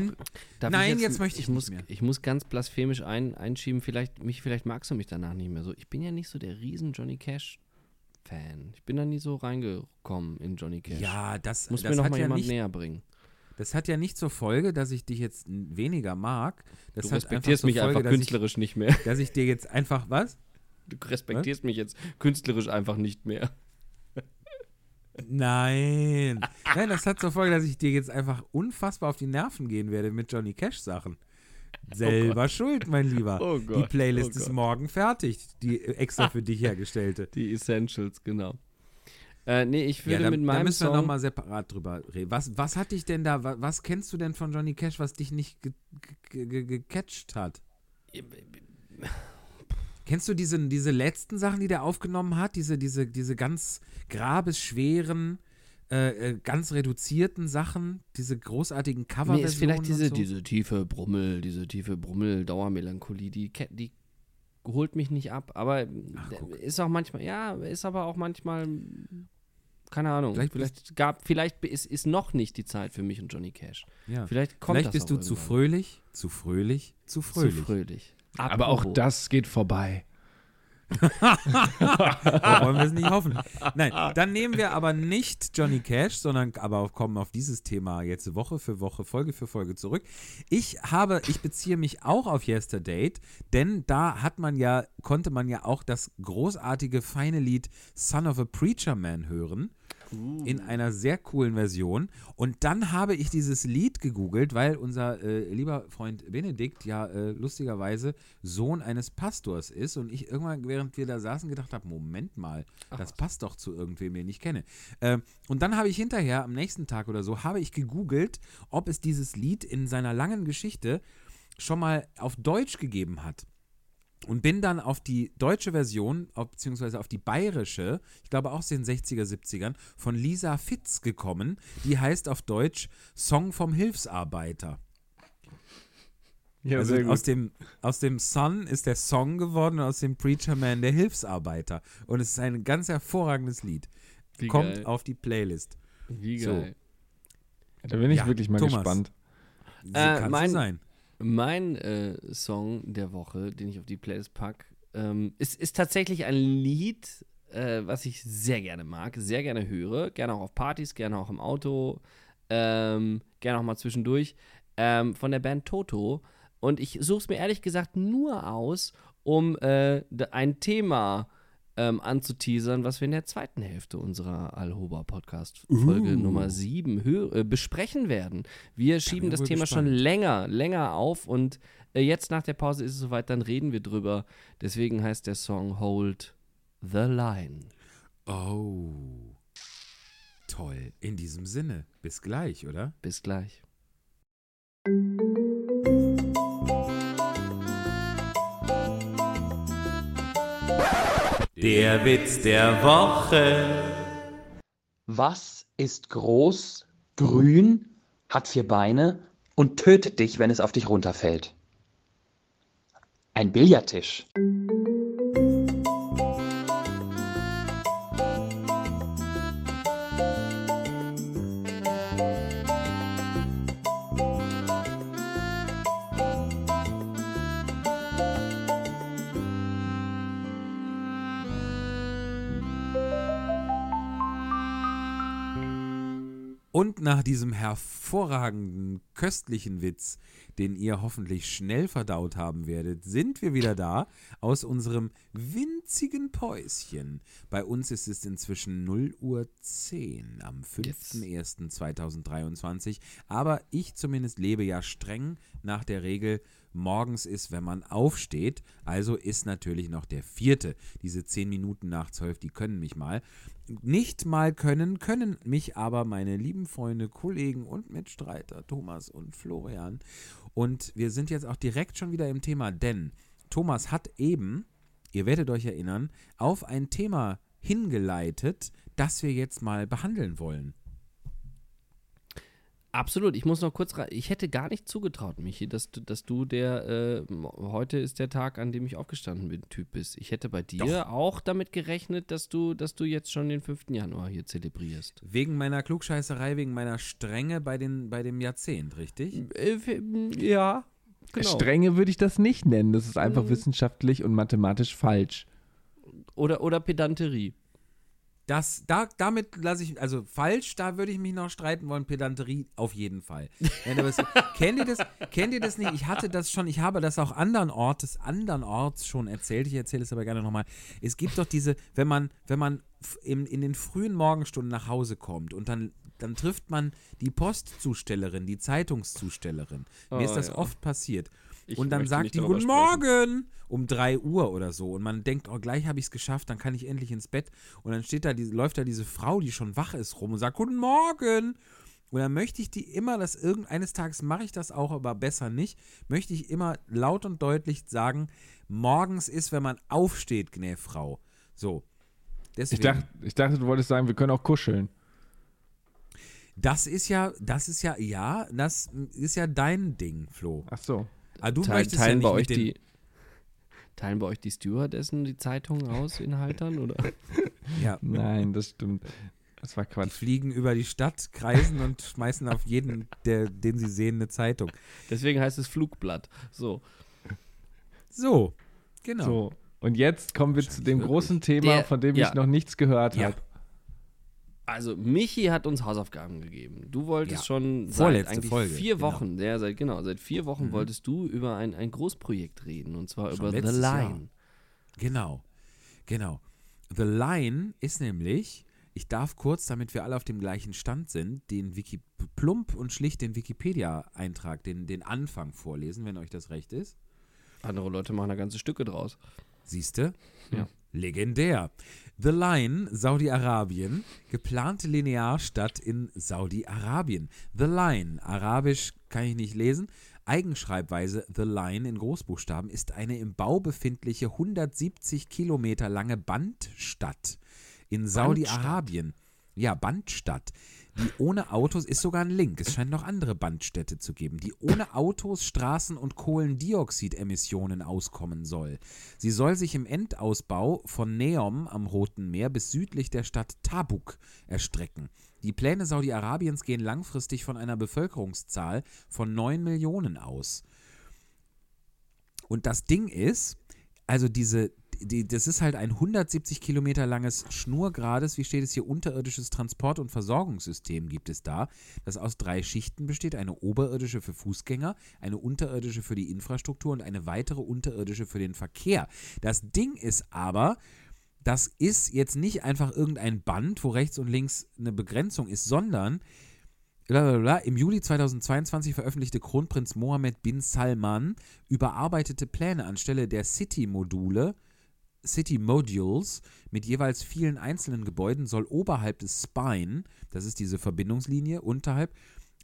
kennt
Nein, jetzt möchte ich
ich
nicht
muss,
mehr.
Ich muss ganz blasphemisch ein, einschieben, vielleicht, mich, vielleicht magst du mich danach nicht mehr so. Ich bin ja nicht so der riesen Johnny Cash-Fan. Ich bin da nie so reingekommen in Johnny Cash.
Ja, das,
Muss
das,
mir noch
hat
mal
ja
jemand
nicht,
näher bringen.
Das hat ja nicht zur Folge, dass ich dich jetzt weniger mag. Das
Du respektierst
zur
mich
Folge,
einfach
dass ich,
künstlerisch nicht mehr.
dass ich dir jetzt einfach, <laughs> was?
Du respektierst mich jetzt künstlerisch einfach nicht mehr. <laughs>
Nein. Nein, das hat zur Folge, dass ich dir jetzt einfach unfassbar auf die Nerven gehen werde mit Johnny Cash Sachen. Selber schuld, mein Lieber.
Oh
die
Gott,
Playlist
oh
ist morgen fertig, die extra für dich hergestellte. <laughs>
Die Essentials, genau. Äh, nee, ich
Ja,
würde
da,
mit
da
meinem
müssen wir
Song...
nochmal separat drüber reden. Was, was hat dich denn da, wa- was kennst du denn von Johnny Cash, was dich nicht ge ge ge gecatcht hat? Kennst du diese, diese letzten Sachen, die der aufgenommen hat? Diese, diese, diese ganz grabesschweren, äh, äh, ganz reduzierten Sachen? Diese großartigen Coverversionen
Mir ist vielleicht diese,
so?
diese tiefe Brummel, diese tiefe Brummel-Dauermelancholie, die, die holt mich nicht ab. Aber
Ach,
ist auch manchmal, ja, ist aber auch manchmal, keine Ahnung.
Vielleicht
Vielleicht, gab, vielleicht ist, ist noch nicht die Zeit für mich und Johnny Cash.
ja.
Vielleicht kommt
Vielleicht
das
bist du zu
irgendwann.
fröhlich, zu fröhlich, zu fröhlich.
Zu fröhlich.
aber auch
Apropos.
das geht vorbei. <laughs>
Da wollen wir es nicht hoffen. Nein, dann nehmen wir aber nicht Johnny Cash, sondern aber kommen auf dieses Thema jetzt Woche für Woche, Folge für Folge zurück. Ich habe, ich beziehe mich auch auf Yesterday, denn da hat man ja, konnte man ja auch das großartige, feine Lied Son of a Preacher Man hören. In einer sehr coolen Version. Und dann habe ich dieses Lied gegoogelt, weil unser äh, lieber Freund Benedikt ja äh, lustigerweise Sohn eines Pastors ist. Und ich irgendwann, während wir da saßen, gedacht habe: Moment mal, das passt doch zu irgendwem, den ich kenne. Ähm, und dann habe ich hinterher, am nächsten Tag oder so, habe ich gegoogelt, ob es dieses Lied in seiner langen Geschichte schon mal auf Deutsch gegeben hat. Und bin dann auf die deutsche Version, beziehungsweise auf die bayerische, ich glaube auch aus den 60er, 70ern, von Lisa Fitz gekommen. Die heißt auf Deutsch Song vom Hilfsarbeiter.
Ja,
also aus dem, aus dem Son ist der Song geworden und aus dem Preacher Man der Hilfsarbeiter. Und es ist ein ganz hervorragendes Lied.
Wie
Kommt
geil.
auf die Playlist.
Wie
so.
geil.
Da bin ich
Ja,
wirklich mal
Thomas.
gespannt.
So
Äh,
kann
mein-
es sein.
Mein äh, Song der Woche, den ich auf die Playlist packe, ähm, ist, ist tatsächlich ein Lied, äh, was ich sehr gerne mag, sehr gerne höre, gerne auch auf Partys, gerne auch im Auto, ähm, gerne auch mal zwischendurch, ähm, von der Band Toto. Und ich suche es mir ehrlich gesagt nur aus, um äh, ein Thema ähm, anzuteasern, was wir in der zweiten Hälfte unserer Alhoba-Podcast-Folge
Uh.
Nummer 7 hö- äh, besprechen werden. Wir schieben das Thema schon
gespannt.
länger, länger auf und äh, jetzt nach der Pause ist es soweit, dann reden wir drüber. Deswegen heißt der Song Hold the Line.
Oh. Toll. In diesem Sinne. Bis gleich, oder?
Bis gleich.
Der Witz der Woche.
Was ist groß, grün, hat vier Beine und tötet dich, wenn es auf dich runterfällt? Ein Billardtisch.
Diesem hervorragenden, köstlichen Witz, den ihr hoffentlich schnell verdaut haben werdet, sind wir wieder da aus unserem winzigen Päuschen. Bei uns ist es inzwischen 0 Uhr 10 am 5.1.2023. Aber ich zumindest lebe ja streng nach der Regel, morgens ist, wenn man aufsteht. Also ist natürlich noch der vierte. Diese 10 Minuten nach 12, die können mich mal nicht mal können, können mich aber meine lieben Freunde, Kollegen und Mitstreiter Thomas und Florian. Und wir sind jetzt auch direkt schon wieder im Thema, denn Thomas hat eben, ihr werdet euch erinnern, auf ein Thema hingeleitet, das wir jetzt mal behandeln wollen.
Absolut. Ich muss noch kurz rein. Ich hätte gar nicht zugetraut, Michi, dass du, dass du der, äh, heute ist der Tag, an dem ich aufgestanden bin, Typ bist. Ich hätte bei dir
Doch.
auch damit gerechnet, dass du, dass du jetzt schon den 5. Januar hier zelebrierst.
Wegen meiner Klugscheißerei, wegen meiner Strenge bei, den, bei dem Jahrzehnt, richtig?
Äh, ja, genau.
Strenge würde ich das nicht nennen. Das ist einfach
Mhm.
wissenschaftlich und mathematisch falsch.
Oder, oder Pedanterie.
Das, da, damit lasse ich, also falsch, da würde ich mich noch streiten wollen. Pedanterie auf jeden Fall. <laughs> Kennt, ihr das, kennt ihr das nicht? Ich hatte das schon, ich habe das auch anderen Ortes, andernorts schon erzählt. Ich erzähle es aber gerne nochmal. Es gibt doch diese, wenn man, wenn man in, in den frühen Morgenstunden nach Hause kommt und dann, dann trifft man die Postzustellerin, die Zeitungszustellerin. Mir ist
Oh,
das
ja.
oft passiert.
Ich
und dann sagt die Guten
sprechen.
Morgen um 3 Uhr oder so. Und man denkt, oh, gleich habe ich es geschafft, dann kann ich endlich ins Bett. Und dann steht da, die, läuft da diese Frau, die schon wach ist, rum und sagt, Guten Morgen. Und dann möchte ich die immer, dass irgendeines Tages mache ich das auch, aber besser nicht, möchte ich immer laut und deutlich sagen, morgens ist, wenn man aufsteht, gnä Frau. So. Deswegen,
Ich dachte, ich dachte, du wolltest sagen, wir können auch kuscheln.
das ist ja, das ist ja, ja, das ist ja dein Ding, Flo.
Ach so.
Aber du
Teil,
möchtest
teilen,
ja
bei euch die, teilen bei euch die Stewardessen die Zeitungen aus in Haltern? Oder? <laughs>
ja,
Nein, das stimmt. Das war
Die
Quatsch.
fliegen über die Stadt, kreisen und schmeißen auf jeden, der, den sie sehen, eine Zeitung.
Deswegen heißt es Flugblatt. So.
So, genau.
So. Und jetzt kommen wir zu dem großen Thema,
Der-
von dem
ja.
ich noch nichts gehört
Ja.
habe.
Also, Michi hat uns Hausaufgaben gegeben. Du wolltest
Ja.
schon seit eigentlich
Folge,
vier
genau.
Wochen, ja, seit, genau, seit vier Wochen
Mhm.
wolltest du über ein, ein Großprojekt reden und zwar
Schon
über The
letztes Jahr.
Line.
Genau. Genau. The Line ist nämlich, ich darf kurz, damit wir alle auf dem gleichen Stand sind, den Wiki plump und schlicht den Wikipedia-Eintrag, den, den Anfang vorlesen, wenn euch das recht ist.
Andere Leute machen da ganze Stücke draus.
Siehste?
Ja.
Legendär. The Line, Saudi-Arabien, geplante Linearstadt in Saudi-Arabien. The Line, arabisch kann ich nicht lesen. Eigenschreibweise The Line in Großbuchstaben ist eine im Bau befindliche 170 Kilometer lange Bandstadt in Saudi-Arabien. Ja, Bandstadt. Die ohne Autos ist sogar ein Link. Es scheint noch andere Bandstädte zu geben, die ohne Autos, Straßen und Kohlendioxidemissionen auskommen soll. Sie soll sich im Endausbau von Neom am Roten Meer bis südlich der Stadt Tabuk erstrecken. Die Pläne Saudi-Arabiens gehen langfristig von einer Bevölkerungszahl von 9 Millionen aus. Und das Ding ist, also diese, die, das ist halt ein 170 Kilometer langes schnurgerades, wie steht es hier, unterirdisches Transport- und Versorgungssystem gibt es da, das aus drei Schichten besteht. Eine oberirdische für Fußgänger, eine unterirdische für die Infrastruktur und eine weitere unterirdische für den Verkehr. Das Ding ist aber, das ist jetzt nicht einfach irgendein Band, wo rechts und links eine Begrenzung ist, sondern Blablabla. Im Juli 2022 veröffentlichte Kronprinz Mohammed bin Salman überarbeitete Pläne anstelle der City-Module, City Modules mit jeweils vielen einzelnen Gebäuden soll oberhalb des Spine, das ist diese Verbindungslinie, unterhalb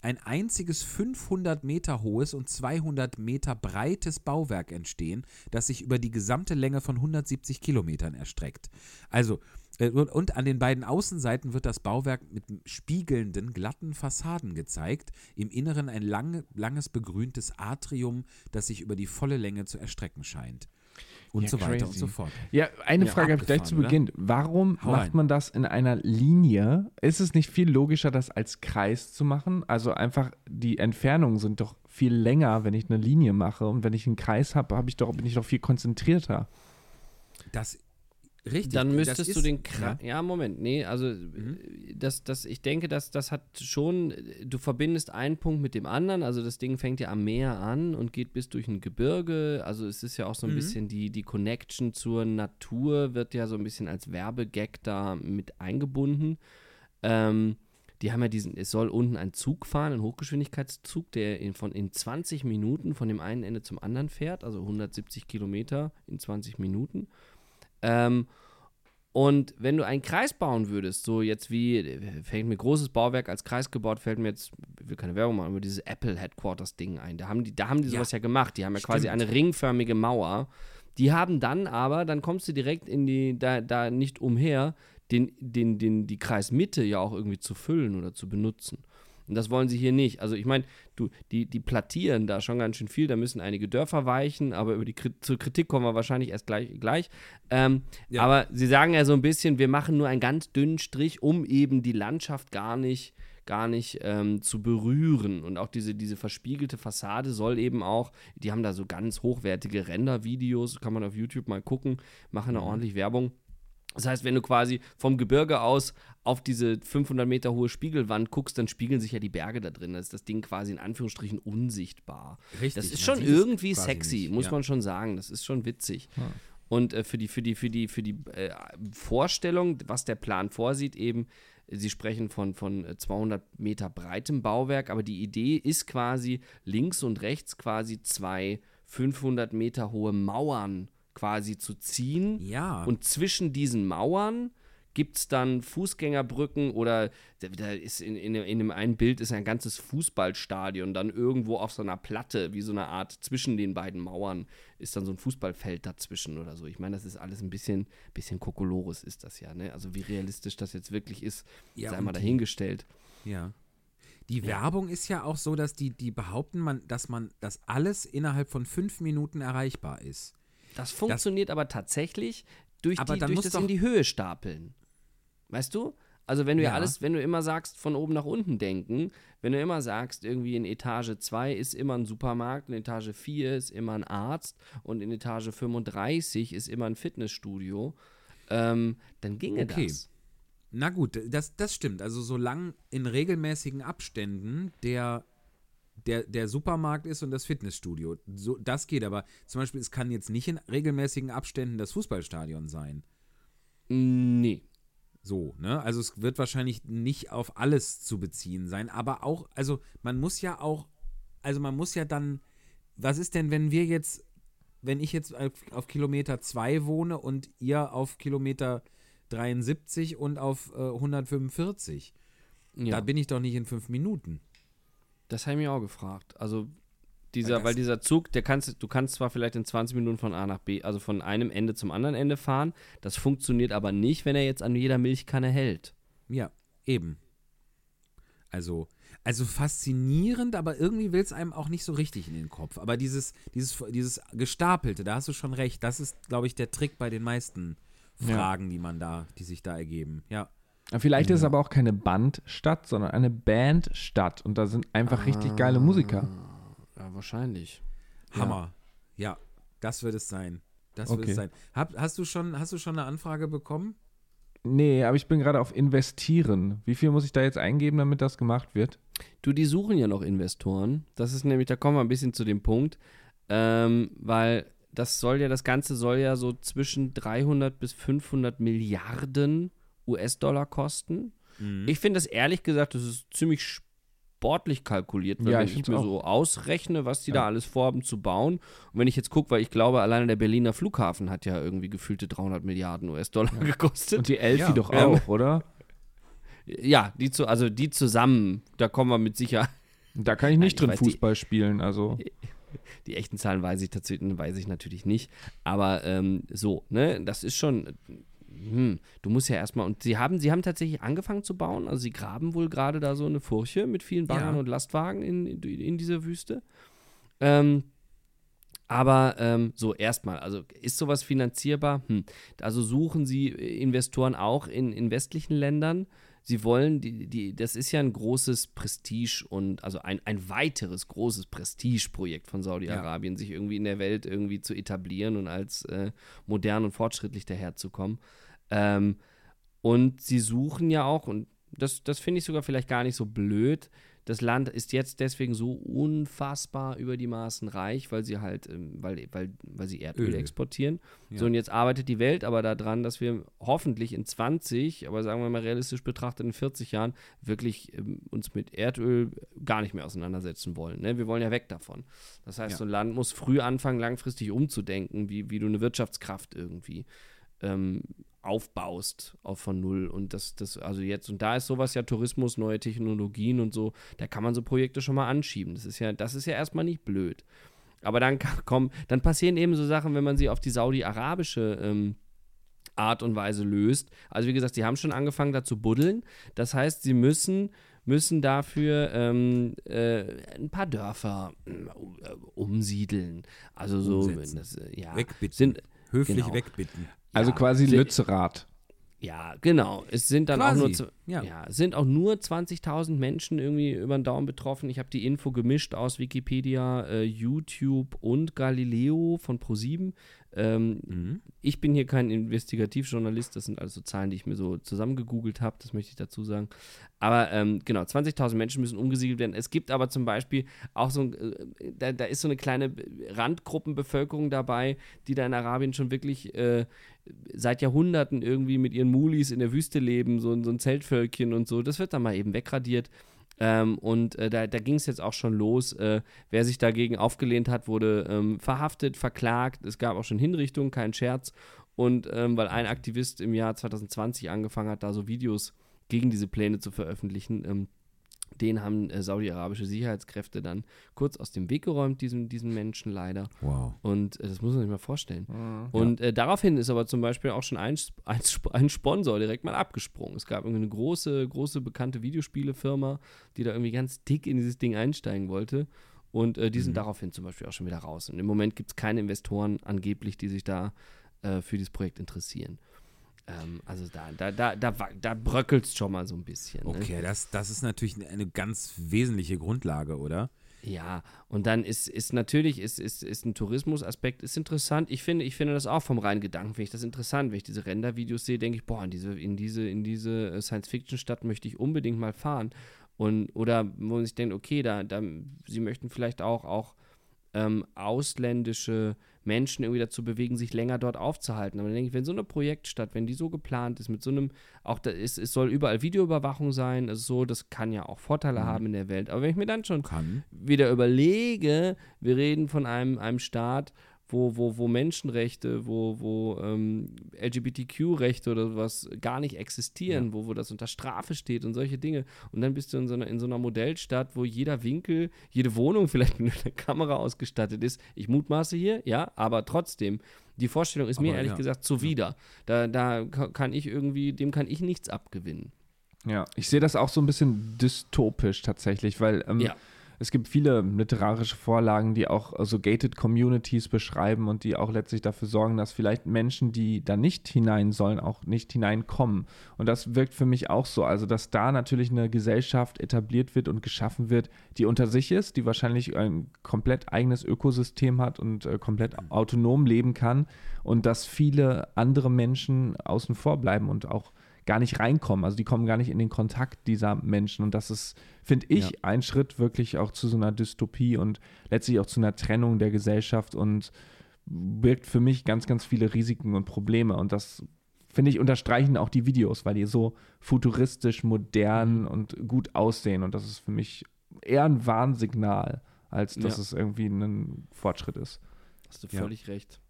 ein einziges 500 Meter hohes und 200 Meter breites Bauwerk entstehen, das sich über die gesamte Länge von 170 Kilometern erstreckt. Also, äh, und, an den beiden Außenseiten wird das Bauwerk mit spiegelnden, glatten Fassaden gezeigt. Im Inneren ein lang, langes begrüntes Atrium, das sich über die volle Länge zu erstrecken scheint. Und
Ja,
so weiter und so fort.
Ja, eine
Ja,
Frage habe ich gleich zu Beginn. Warum
Hau
macht
rein.
man das in einer Linie? Ist es nicht viel logischer, das als Kreis zu machen? Also einfach, die Entfernungen sind doch viel länger, wenn ich eine Linie mache. Und wenn ich einen Kreis habe, habe ich doch, bin ich doch viel konzentrierter.
Das, Richtig.
Dann müsstest du den Kra
ja.
ja. Moment, nee, also
Mhm.
äh, das, das, ich denke, dass das hat schon, äh, du verbindest einen Punkt mit dem anderen, also das Ding fängt ja am Meer an und geht bis durch ein Gebirge, also es ist ja auch so ein
Mhm.
bisschen die, die Connection zur Natur wird ja so ein bisschen als Werbegag da mit eingebunden. Ähm, die haben ja diesen, es soll unten ein Zug fahren, ein Hochgeschwindigkeitszug, der in, von, in 20 Minuten von dem einen Ende zum anderen fährt, also 170 Kilometer in 20 Minuten. Ähm, und wenn du einen Kreis bauen würdest, so jetzt wie, fängt mir großes Bauwerk als Kreis gebaut, fällt mir jetzt, ich will keine Werbung machen, aber dieses Apple Headquarters Ding ein. Da haben die, da haben die
Ja.
sowas ja gemacht. Die haben ja quasi
Stimmt.
eine ringförmige Mauer. Die haben dann aber, dann kommst du direkt in die, da, da nicht umher, den, den, den, die Kreismitte ja auch irgendwie zu füllen oder zu benutzen. Und das wollen sie hier nicht. Also ich meine, du, die, die plattieren da schon ganz schön viel, da müssen einige Dörfer weichen, aber über die zur Kritik kommen wir wahrscheinlich erst gleich. gleich. Ähm,
Ja.
Aber sie sagen ja so ein bisschen, wir machen nur einen ganz dünnen Strich, um eben die Landschaft gar nicht, gar nicht ähm, zu berühren. Und auch diese, diese verspiegelte Fassade soll eben auch, die haben da so ganz hochwertige Render-Videos, kann man auf YouTube mal gucken, machen da ordentlich Werbung. Das heißt, wenn du quasi vom Gebirge aus auf diese 500 Meter hohe Spiegelwand guckst, dann spiegeln sich ja die Berge da drin. Dann ist das Ding quasi in Anführungsstrichen unsichtbar.
Richtig,
Das ist schon irgendwie sexy,
nicht,
muss
ja.
man schon sagen. Das ist schon witzig. Und äh, für die, für die, für die, für die äh, Vorstellung, was der Plan vorsieht, eben, Sie sprechen von, von äh, 200 Meter breitem Bauwerk, aber die Idee ist quasi links und rechts quasi zwei 500 Meter hohe Mauern quasi zu ziehen.
Ja.
Und zwischen diesen Mauern gibt es dann Fußgängerbrücken oder da, ist in, in, in dem einen Bild ist ein ganzes Fußballstadion dann irgendwo auf so einer Platte, wie so eine Art zwischen den beiden Mauern ist dann so ein Fußballfeld dazwischen oder so. Ich meine, das ist alles ein bisschen, bisschen Kokolores ist das ja, ne? Also wie realistisch das jetzt wirklich ist,
Ja,
sei mal
die-
dahingestellt.
Ja. Die Werbung ist ja auch so, dass die, die behaupten, man, dass man, dass alles innerhalb von fünf Minuten erreichbar ist.
Das funktioniert aber tatsächlich durch,
Aber
die, durch das in die Höhe stapeln. Weißt du? Also wenn du ja.
Ja.
alles, wenn du immer sagst, von oben nach unten denken, wenn du immer sagst, irgendwie in Etage 2 ist immer ein Supermarkt, in Etage 4 ist immer ein Arzt und in Etage 35 ist immer ein Fitnessstudio, ähm, dann ginge
Okay.
das.
Na gut, das, das stimmt. Also solange in regelmäßigen Abständen der, der, der Supermarkt ist und das Fitnessstudio. So, das geht, aber zum Beispiel, es kann jetzt nicht in regelmäßigen Abständen das Fußballstadion sein.
Nee.
So, ne? Also es wird wahrscheinlich nicht auf alles zu beziehen sein, aber auch, also man muss ja auch, also man muss ja dann, was ist denn, wenn wir jetzt, wenn ich jetzt auf, auf Kilometer 2 wohne und ihr auf Kilometer 73 und auf äh, 145?
Ja.
Da bin ich doch nicht in fünf Minuten.
Das habe ich mir auch gefragt. Also
Weil
dieser,
das-
weil dieser Zug, der kannst, du kannst zwar vielleicht in 20 Minuten von A nach B, also von einem Ende zum anderen Ende fahren, das funktioniert aber nicht, wenn er jetzt an jeder Milchkanne hält.
Ja, eben. Also, also faszinierend, aber irgendwie will es einem auch nicht so richtig in den Kopf. Aber dieses, dieses, dieses Gestapelte, da hast du schon recht, das ist, glaube ich, der Trick bei den meisten
Ja.
Fragen, die man da, die sich da ergeben. Ja.
Vielleicht ist es aber auch keine Bandstadt, sondern eine Bandstadt. Und da sind einfach richtig geile Musiker.
Ja, wahrscheinlich.
Hammer. Ja, das wird es sein. Das wird
Okay.
es sein. Hab, hast, du schon, hast du schon eine Anfrage bekommen?
Nee, aber ich bin gerade auf Investieren. Wie viel muss ich da jetzt eingeben, damit das gemacht wird?
Du, die suchen ja noch Investoren. Das ist nämlich, da kommen wir ein bisschen zu dem Punkt, ähm, weil das soll ja, das Ganze soll ja so zwischen 300 bis 500 Milliarden US-Dollar kosten.
Mhm.
Ich finde das ehrlich gesagt, das ist ziemlich sportlich kalkuliert, weil
Ja,
wenn
ich
ich,
find's
mir
auch.
so ausrechne, was die
Ja.
da alles vorhaben zu bauen. Und wenn ich jetzt gucke, weil ich glaube, alleine der Berliner Flughafen hat ja irgendwie gefühlte 300 Milliarden US-Dollar gekostet.
Und die Elfi
Ja.
doch
Ja.
auch, oder?
ja, die zu, also die zusammen, da kommen wir mit Sicherheit.
Da kann ich nicht
Nein, ich
drin
weiß, die-
Fußball spielen, also. <laughs>
Die echten Zahlen weiß ich tatsächlich weiß ich natürlich nicht. Aber ähm, so, ne, das ist schon. Hm, du musst ja erstmal. Und sie haben, sie haben tatsächlich angefangen zu bauen. Also sie graben wohl gerade da so eine Furche mit vielen Baggern
Ja.
und Lastwagen in, in, in dieser Wüste. Ähm, aber ähm, so, erstmal, also ist sowas finanzierbar? Hm. Also suchen sie Investoren auch in, in westlichen Ländern. sie wollen, die, die, das ist ja ein großes Prestige und also ein, ein weiteres großes Prestigeprojekt von Saudi-Arabien, sich irgendwie in der Welt irgendwie zu etablieren und als äh, modern und fortschrittlich daherzukommen. Ähm, und sie suchen ja auch, und das, das finde ich sogar vielleicht gar nicht so blöd, das Land ist jetzt deswegen so unfassbar über die Maßen reich, weil sie halt, ähm, weil, weil, weil sie Erdöl
Öl.
exportieren.
Ja.
So, und jetzt arbeitet die Welt aber daran, dass wir hoffentlich in 20, aber sagen wir mal realistisch betrachtet in 40 Jahren, wirklich ähm, uns mit Erdöl gar nicht mehr auseinandersetzen wollen. Ne? Wir wollen ja weg davon. Das heißt,
Ja.
so ein Land muss früh anfangen, langfristig umzudenken, wie, wie du eine Wirtschaftskraft irgendwie ähm, aufbaust auf von null und das, das, also jetzt, und da ist sowas ja Tourismus, neue Technologien und so, da kann man so Projekte schon mal anschieben. Das ist ja, das ist ja erstmal nicht blöd. Aber dann kommen, dann passieren eben so Sachen, wenn man sie auf die saudi-arabische ähm, Art und Weise löst. Also wie gesagt, sie haben schon angefangen da zu buddeln. Das heißt, sie müssen müssen dafür ähm, äh, ein paar Dörfer äh, umsiedeln. Also so, das, äh, ja,
Wegbitten.
sind,
Höflich
genau.
wegbitten.
Also
Ja,
quasi Lützerath.
Ja, genau. Es sind dann auch nur,
Quasi, ja.
ja. sind auch nur 20.000 Menschen irgendwie über den Daumen betroffen. Ich habe die Info gemischt aus Wikipedia, äh, YouTube und Galileo von ProSieben. Ähm,
Mhm.
ich bin hier kein Investigativjournalist, das sind also Zahlen, die ich mir so zusammengegoogelt habe, das möchte ich dazu sagen. Aber ähm, genau, 20.000 Menschen müssen umgesiedelt werden. Es gibt aber zum Beispiel auch so, ein, äh, da, da ist so eine kleine Randgruppenbevölkerung dabei, die da in Arabien schon wirklich äh, seit Jahrhunderten irgendwie mit ihren Mulis in der Wüste leben, so, so ein Zeltvölkchen und so. Das wird dann mal eben wegradiert. Ähm, und äh, da, da ging es jetzt auch schon los. Äh, wer sich dagegen aufgelehnt hat, wurde ähm, verhaftet, verklagt. Es gab auch schon Hinrichtungen, kein Scherz. Und ähm, weil ein Aktivist im Jahr 2020 angefangen hat, da so Videos gegen diese Pläne zu veröffentlichen, ähm, den haben äh, saudi-arabische Sicherheitskräfte dann kurz aus dem Weg geräumt, diesen, diesen Menschen leider.
Wow.
Und äh, das muss man sich mal vorstellen. Und äh, daraufhin ist aber zum Beispiel auch schon ein, ein, ein Sponsor direkt mal abgesprungen. Es gab irgendwie eine große, große bekannte Videospielefirma, die da irgendwie ganz dick in dieses Ding einsteigen wollte. Und äh, die sind daraufhin zum Beispiel auch schon wieder raus. Und im Moment gibt es keine Investoren angeblich, die sich da äh, für dieses Projekt interessieren. Ähm, also da, da, da, da, da bröckelt es schon mal so ein bisschen. Ne?
Okay, das, das ist natürlich eine ganz wesentliche Grundlage, oder?
Ja, und dann ist, ist natürlich ist, ist, ist ein Tourismusaspekt ist interessant. Ich finde, ich finde das auch vom reinen Gedanken, finde ich das interessant. Wenn ich diese Rendervideos sehe, denke ich, boah, in diese, in diese, in diese äh, Science-Fiction-Stadt möchte ich unbedingt mal fahren. Und, oder wo man sich denkt, okay, da, da, sie möchten vielleicht auch, auch ähm, ausländische Menschen irgendwie dazu bewegen, sich länger dort aufzuhalten. Aber dann denke ich, wenn so eine Projektstadt, wenn die so geplant ist, mit so einem, auch da ist, es soll überall Videoüberwachung sein, also so, das kann ja auch Vorteile haben in der Welt. Aber wenn ich mir dann schon
Kann.
wieder überlege, wir reden von einem, einem Staat, wo, wo, wo Menschenrechte, wo, wo ähm, LGBTQ-Rechte oder was gar nicht existieren, wo, wo das unter Strafe steht und solche Dinge. Und dann bist du in so, einer, in so einer Modellstadt, wo jeder Winkel, jede Wohnung <laughs> vielleicht mit einer Kamera ausgestattet ist. Ich mutmaße hier, ja, aber trotzdem. Die Vorstellung ist mir
Aber
ehrlich
ja.
gesagt zuwider. Da, da ka- kann ich irgendwie, dem kann ich nichts abgewinnen.
Ja, ich sehe das auch so ein bisschen dystopisch tatsächlich, weil ähm,
Ja.
Es gibt viele literarische Vorlagen, die auch so gated Communities beschreiben und die auch letztlich dafür sorgen, dass vielleicht Menschen, die da nicht hinein sollen, auch nicht hineinkommen. Und das wirkt für mich auch so. Also, dass da natürlich eine Gesellschaft etabliert wird und geschaffen wird, die unter sich ist, die wahrscheinlich ein komplett eigenes Ökosystem hat und äh, komplett autonom leben kann und dass viele andere Menschen außen vor bleiben und auch gar nicht reinkommen. Also die kommen gar nicht in den Kontakt dieser Menschen. Und das ist, finde ich,
Ja.
ein Schritt wirklich auch zu so einer Dystopie und letztlich auch zu einer Trennung der Gesellschaft und birgt für mich ganz, ganz viele Risiken und Probleme. Und das, finde ich, unterstreichen auch die Videos, weil die so futuristisch, modern und gut aussehen. Und das ist für mich eher ein Warnsignal, als dass
Ja.
es irgendwie ein Fortschritt ist.
Hast du
Ja.
völlig recht.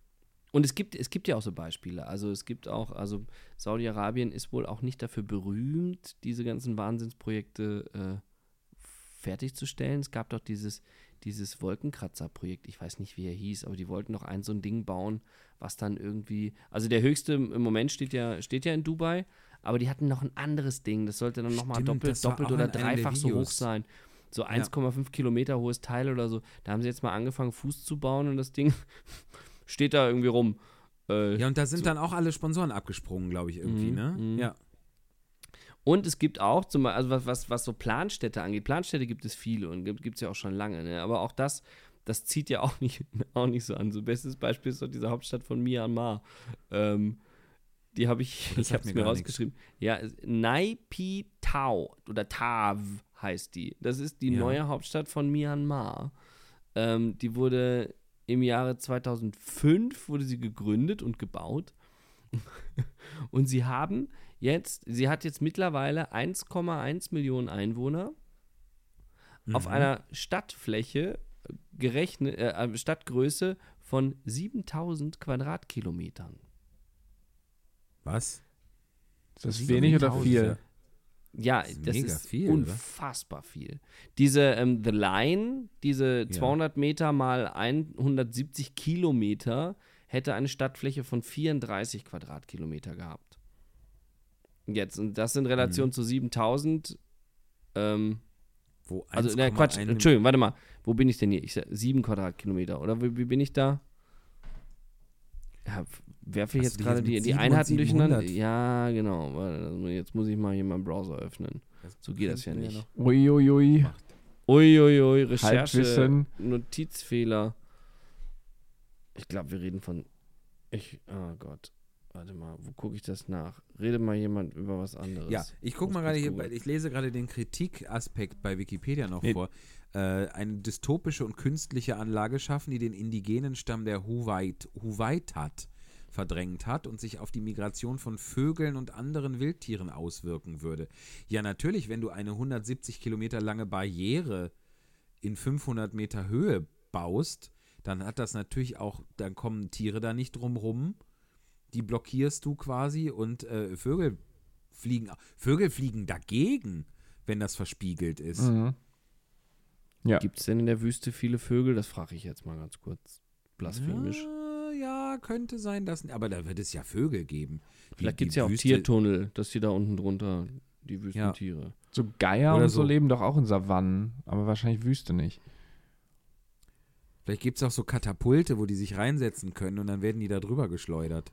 Und es gibt, es gibt ja auch so Beispiele. Also es gibt auch, also Saudi-Arabien ist wohl auch nicht dafür berühmt, diese ganzen Wahnsinnsprojekte äh, fertigzustellen. Es gab doch dieses, dieses Wolkenkratzer-Projekt, ich weiß nicht, wie er hieß, aber die wollten noch ein so ein Ding bauen, was dann irgendwie, also der höchste im Moment steht ja, steht ja in Dubai, aber die hatten noch ein anderes Ding, das sollte dann nochmal doppelt, doppelt oder dreifach so hoch sein. So 1,5 Kilometer hohes Teil oder so. Da haben sie jetzt mal angefangen, Fuß zu bauen und das Ding steht da irgendwie rum. Äh,
Ja, und da sind dann auch alle Sponsoren abgesprungen, glaube ich, irgendwie,
Mhm,
ne?
mhm.
Ja.
Und es gibt auch, zum, Beispiel, also was, was, was so Planstädte angeht, Planstädte gibt es viele und gibt es ja auch schon lange, ne? aber auch das, das zieht ja auch <laughs> nicht, auch nicht so an. So bestes Beispiel ist doch diese Hauptstadt von Myanmar. Ähm, die habe ich,
Das
ich habe es
mir
rausgeschrieben. Ja, Naipi Tao oder Tav heißt die. Das ist die
Ja.
neue Hauptstadt von Myanmar. Ähm, die wurde im Jahre 2005 wurde sie gegründet und gebaut. <laughs> und sie haben jetzt, sie hat jetzt mittlerweile 1,1 Millionen Einwohner auf
Mhm.
einer Stadtfläche gerechnet, äh, äh, Stadtgröße von 7000 Quadratkilometern.
Was?
Ist das
Sieben
wenig oder viel?
Ja,
Das ist
das ist
viel, oder?
unfassbar viel. Diese ähm, The Line, diese 200 Meter mal 170 Kilometer, hätte eine Stadtfläche von 34 Quadratkilometer gehabt. Jetzt, und das in Relation
Mhm.
zu 7000, ähm,
Wo
also, ne, Quatsch,
1,1
Entschuldigung, warte mal, wo bin ich denn hier? Ich sag 7 Quadratkilometer, oder wie, wie bin ich da? Ja, werfe ich
Hast
jetzt gerade die, die
7 und
Einheiten durcheinander?
700?
Ja, genau. Also Jetzt muss ich mal hier meinen Browser öffnen. So geht das ja nicht.
Uiuiui.
Uiuiui, Recherche,
Halbwissen.
Notizfehler. Ich glaube, wir reden von. Ich, oh Gott. Warte mal, wo gucke ich das nach? Rede mal jemand über was anderes.
Ja, ich gucke mal gerade hier, ich lese gerade den Kritikaspekt bei Wikipedia noch
Nee.
vor. Äh, eine dystopische und künstliche Anlage schaffen, die den indigenen Stamm der Huwait, Huwaitat verdrängt hat und sich auf die Migration von Vögeln und anderen Wildtieren auswirken würde. Ja, natürlich, wenn du eine 170 Kilometer lange Barriere in 500 Meter Höhe baust, dann hat das natürlich auch, dann kommen Tiere da nicht drum rum. Die blockierst du quasi und äh, Vögel fliegen, Vögel fliegen dagegen, wenn das verspiegelt ist.
Mhm. Ja.
Gibt es denn in der Wüste viele Vögel? Das frage ich jetzt mal ganz kurz. Blasphemisch.
Ja, ja, könnte sein, dass, aber da wird es ja Vögel geben.
Vielleicht gibt es ja auch
Wüste-
Tiertunnel, dass die da unten drunter, die Wüstentiere.
So Geier
Oder
und so
so.
leben doch auch in Savannen, aber wahrscheinlich Wüste nicht.
Vielleicht gibt es auch so Katapulte, wo die sich reinsetzen können und dann werden die da drüber geschleudert.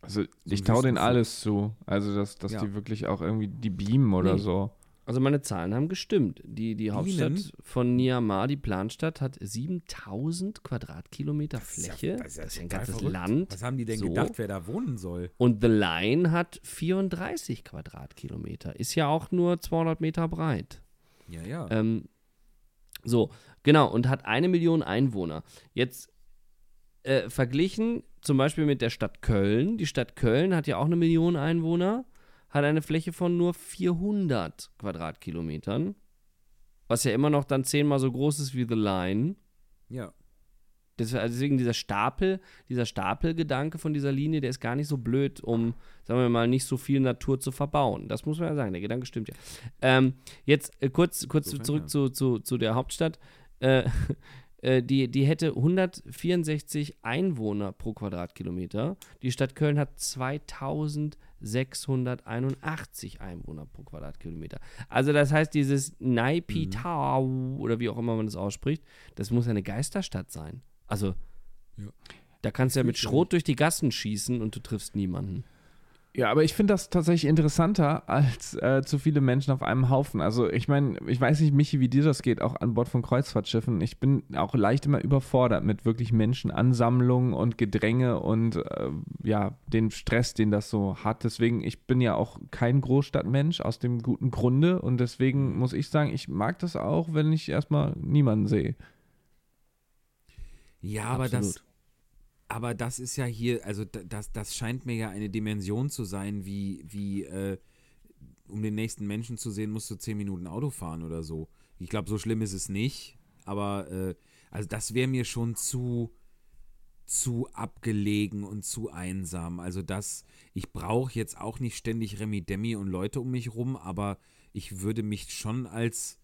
Also ich
ein
traue denen alles zu. Also dass, dass
Ja.
die wirklich auch irgendwie die beamen oder
Nee.
so.
Also meine Zahlen haben gestimmt. Die, die Hauptstadt
Bienen?
von Niamar, die Planstadt, hat 7000 Quadratkilometer
Das ist ja-
Fläche.
das ist ja
ein ganzes
verrückt.
Land.
Was haben die denn
So.
gedacht, wer da wohnen soll?
Und The Line hat 34 Quadratkilometer. Ist ja auch nur 200 Meter breit.
Ja, ja.
Ähm, so, genau, und hat eine Million Einwohner. Jetzt äh, verglichen zum Beispiel mit der Stadt Köln. Die Stadt Köln hat ja auch eine Million Einwohner, hat eine Fläche von nur 400 Quadratkilometern, was ja immer noch dann zehnmal so groß ist wie The Line.
ja.
Also Deswegen dieser Stapel, dieser Stapelgedanke von dieser Linie, der ist gar nicht so blöd, um, sagen wir mal, nicht so viel Natur zu verbauen. Das muss man ja sagen, der Gedanke stimmt ja. Ähm, jetzt äh, kurz, kurz
Insofern,
zurück
ja.
zu, zu, zu der Hauptstadt. Äh, <laughs> äh, die, die hätte 164 Einwohner pro Quadratkilometer. Die Stadt Köln hat 2681 Einwohner pro Quadratkilometer. Also das heißt, dieses Naipitau oder wie auch immer man das ausspricht, das muss eine Geisterstadt sein. Also
Ja.
da kannst du ja mit Schrot durch die Gassen schießen und du triffst niemanden.
Ja, aber ich finde das tatsächlich interessanter als äh, zu viele Menschen auf einem Haufen. Also ich meine, ich weiß nicht, Michi, wie dir das geht, auch an Bord von Kreuzfahrtschiffen. Ich bin auch leicht immer überfordert mit wirklich Menschenansammlungen und Gedränge und äh, ja, den Stress, den das so hat. Deswegen, ich bin ja auch kein Großstadtmensch aus dem guten Grunde und deswegen muss ich sagen, ich mag das auch, wenn ich erstmal niemanden sehe.
Ja, aber das,
Absolut.
Aber das ist ja hier, also da- das, das scheint mir ja eine Dimension zu sein, wie, wie äh, um den nächsten Menschen zu sehen, musst du zehn Minuten Auto fahren oder so. Ich glaube, so schlimm ist es nicht, aber äh, also das wäre mir schon zu zu abgelegen und zu einsam. Also das, ich brauche jetzt auch nicht ständig Remi Demi und Leute um mich rum, aber ich würde mich schon als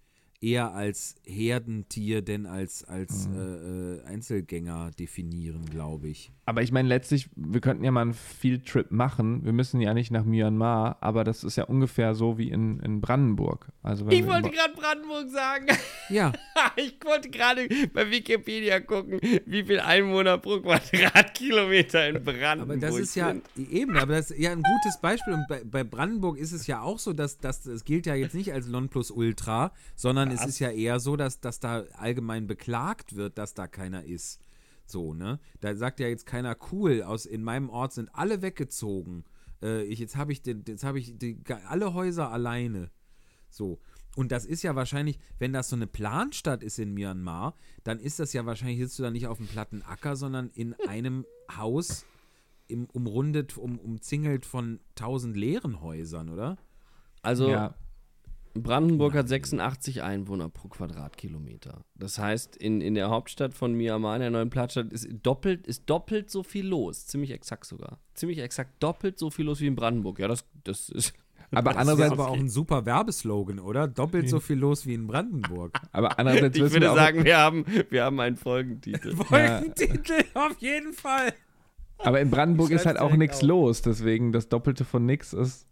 eher als Herdentier denn als, als äh, äh, Einzelgänger definieren, glaube ich.
Aber ich meine, letztlich, wir könnten ja mal einen Field-Trip machen. Wir müssen ja nicht nach Myanmar, aber das ist ja ungefähr so wie in, in Brandenburg. Also
Ich wollte gerade Brandenburg sagen.
Ja, <laughs>
Ich wollte gerade bei Wikipedia gucken, wie viel Einwohner pro Quadratkilometer in Brandenburg
aber das ist ja
sind.
eben, aber das ist ja ein gutes Beispiel. Und bei, bei Brandenburg ist es ja auch so, dass das, das gilt ja jetzt nicht als Nonplusultra, sondern es ist ja eher so, dass, dass da allgemein beklagt wird, dass da keiner ist. So, ne? Da sagt ja jetzt keiner cool, aus in meinem Ort sind alle weggezogen. Äh, ich, jetzt habe ich, den, jetzt hab ich die, alle Häuser alleine. So. Und das ist ja wahrscheinlich, wenn das so eine Planstadt ist in Myanmar, dann ist das ja wahrscheinlich, sitzt du da nicht auf einem platten Acker, sondern in <laughs> einem Haus im, umrundet, um, umzingelt von tausend leeren Häusern, oder?
Also
ja,
Brandenburg hat 86 Einwohner pro Quadratkilometer. Das heißt, in, in der Hauptstadt von Myanmar, in der neuen Plattstadt, ist doppelt, ist doppelt so viel los. Ziemlich exakt sogar. Ziemlich exakt doppelt so viel los wie in Brandenburg. Ja, das, das ist. <laughs>
aber
Das ist
andererseits,
aber auch ein super Werbeslogan, oder? Doppelt so viel los wie in Brandenburg.
aber andererseits <laughs>
Ich würde sagen, wir haben, wir haben einen Folgentitel. <laughs>
Folgentitel auf jeden Fall.
aber in Brandenburg ist halt auch nichts los, deswegen das Doppelte von nix ist,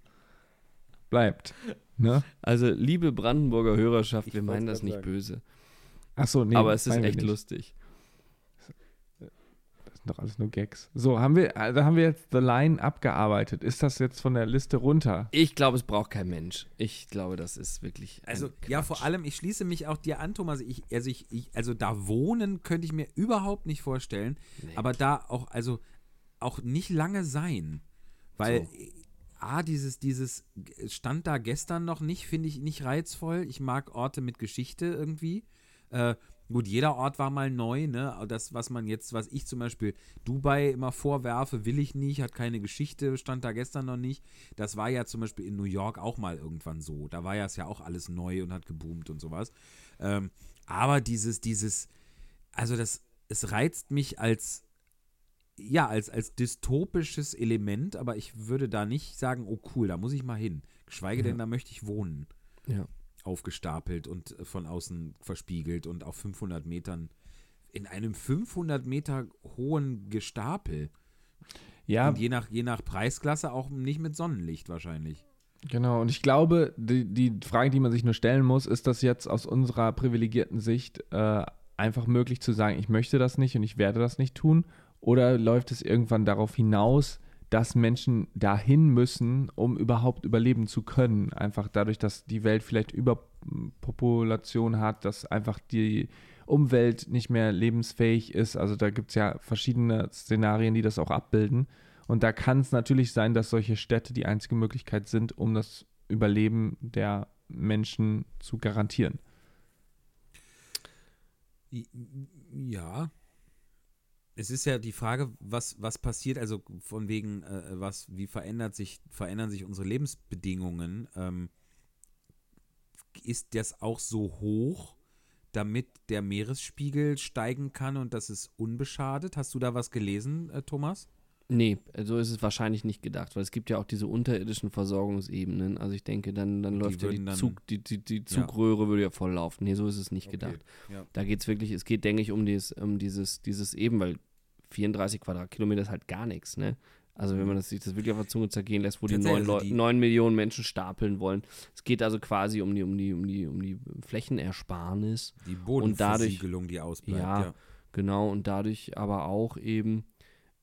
bleibt. Ne?
Also, liebe Brandenburger Hörerschaft,
Ich
wir meinen das nicht
sagen.
böse.
Achso, nee.
aber es ist echt
nicht.
lustig.
Das sind doch alles nur Gags. So, haben wir, also haben wir jetzt The Line abgearbeitet. Ist das jetzt von der Liste runter?
Ich glaube, es braucht kein Mensch. Ich glaube, das ist wirklich. ein
Also, ja, vor allem, ich schließe mich auch dir an, Thomas. Ich, also, ich, ich, also, da wohnen könnte ich mir überhaupt nicht vorstellen. Aber da auch, also, auch nicht lange sein. Weil,
So.
A, dieses, dieses stand da gestern noch nicht, finde ich nicht reizvoll. Ich mag Orte mit Geschichte irgendwie. Äh, gut, jeder Ort war mal neu, ne? Das, was man jetzt, was ich zum Beispiel Dubai immer vorwerfe, will ich nicht, hat keine Geschichte, stand da gestern noch nicht. Das war ja zum Beispiel in New York auch mal irgendwann so. Da war ja es ja auch alles neu und hat geboomt und sowas. Ähm, aber dieses, dieses, also das, es reizt mich als, ja, als, als dystopisches Element, aber ich würde da nicht sagen, oh cool, da muss ich mal hin. Geschweige denn, da möchte ich wohnen.
Ja.
Aufgestapelt und äh, von außen verspiegelt und auf 500 Metern, in einem 500 Meter hohen Gestapel.
Ja,
Und je nach, je nach Preisklasse auch nicht mit Sonnenlicht wahrscheinlich.
Genau, und ich glaube, die, die Frage, die man sich nur stellen muss, ist das jetzt aus unserer privilegierten Sicht äh, einfach möglich zu sagen, ich möchte das nicht und ich werde das nicht tun? Oder läuft es irgendwann darauf hinaus, dass Menschen dahin müssen, um überhaupt überleben zu können? Einfach dadurch, dass die Welt vielleicht Überpopulation hat, dass einfach die Umwelt nicht mehr lebensfähig ist. Also da gibt es ja verschiedene Szenarien, die das auch abbilden. Und da kann es natürlich sein, dass solche Städte die einzige Möglichkeit sind, um das Überleben der Menschen zu garantieren.
Ja. Es ist ja die Frage, was, was passiert, also von wegen, äh, was, wie verändert sich, verändern sich unsere Lebensbedingungen? Ähm, ist das auch so hoch, damit der Meeresspiegel steigen kann und das ist unbeschadet? Hast du da was gelesen, äh, Thomas?
Nee, so ist es wahrscheinlich nicht gedacht, weil es gibt ja auch diese unterirdischen Versorgungsebenen. Also ich denke, dann, dann
Die
läuft ja die,
dann-
Zug, die, die, die Zugröhre würde ja voll laufen. Nee, so ist es nicht gedacht.
Ja.
Da geht es wirklich, es geht, denke ich, um, dieses, um dieses, dieses eben, weil 34 Quadratkilometer ist halt gar nichts, ne? Also wenn man das, sich das wirklich auf der Zunge zergehen lässt, wo die neun,
also die-
neun Millionen Menschen stapeln wollen. Es geht also quasi um die, um die, um die, um die Flächenersparnis.
Die
Und dadurch-
Bodenversiegelung, die ausbleibt.
Ja.
Ja.
Genau, und dadurch aber auch eben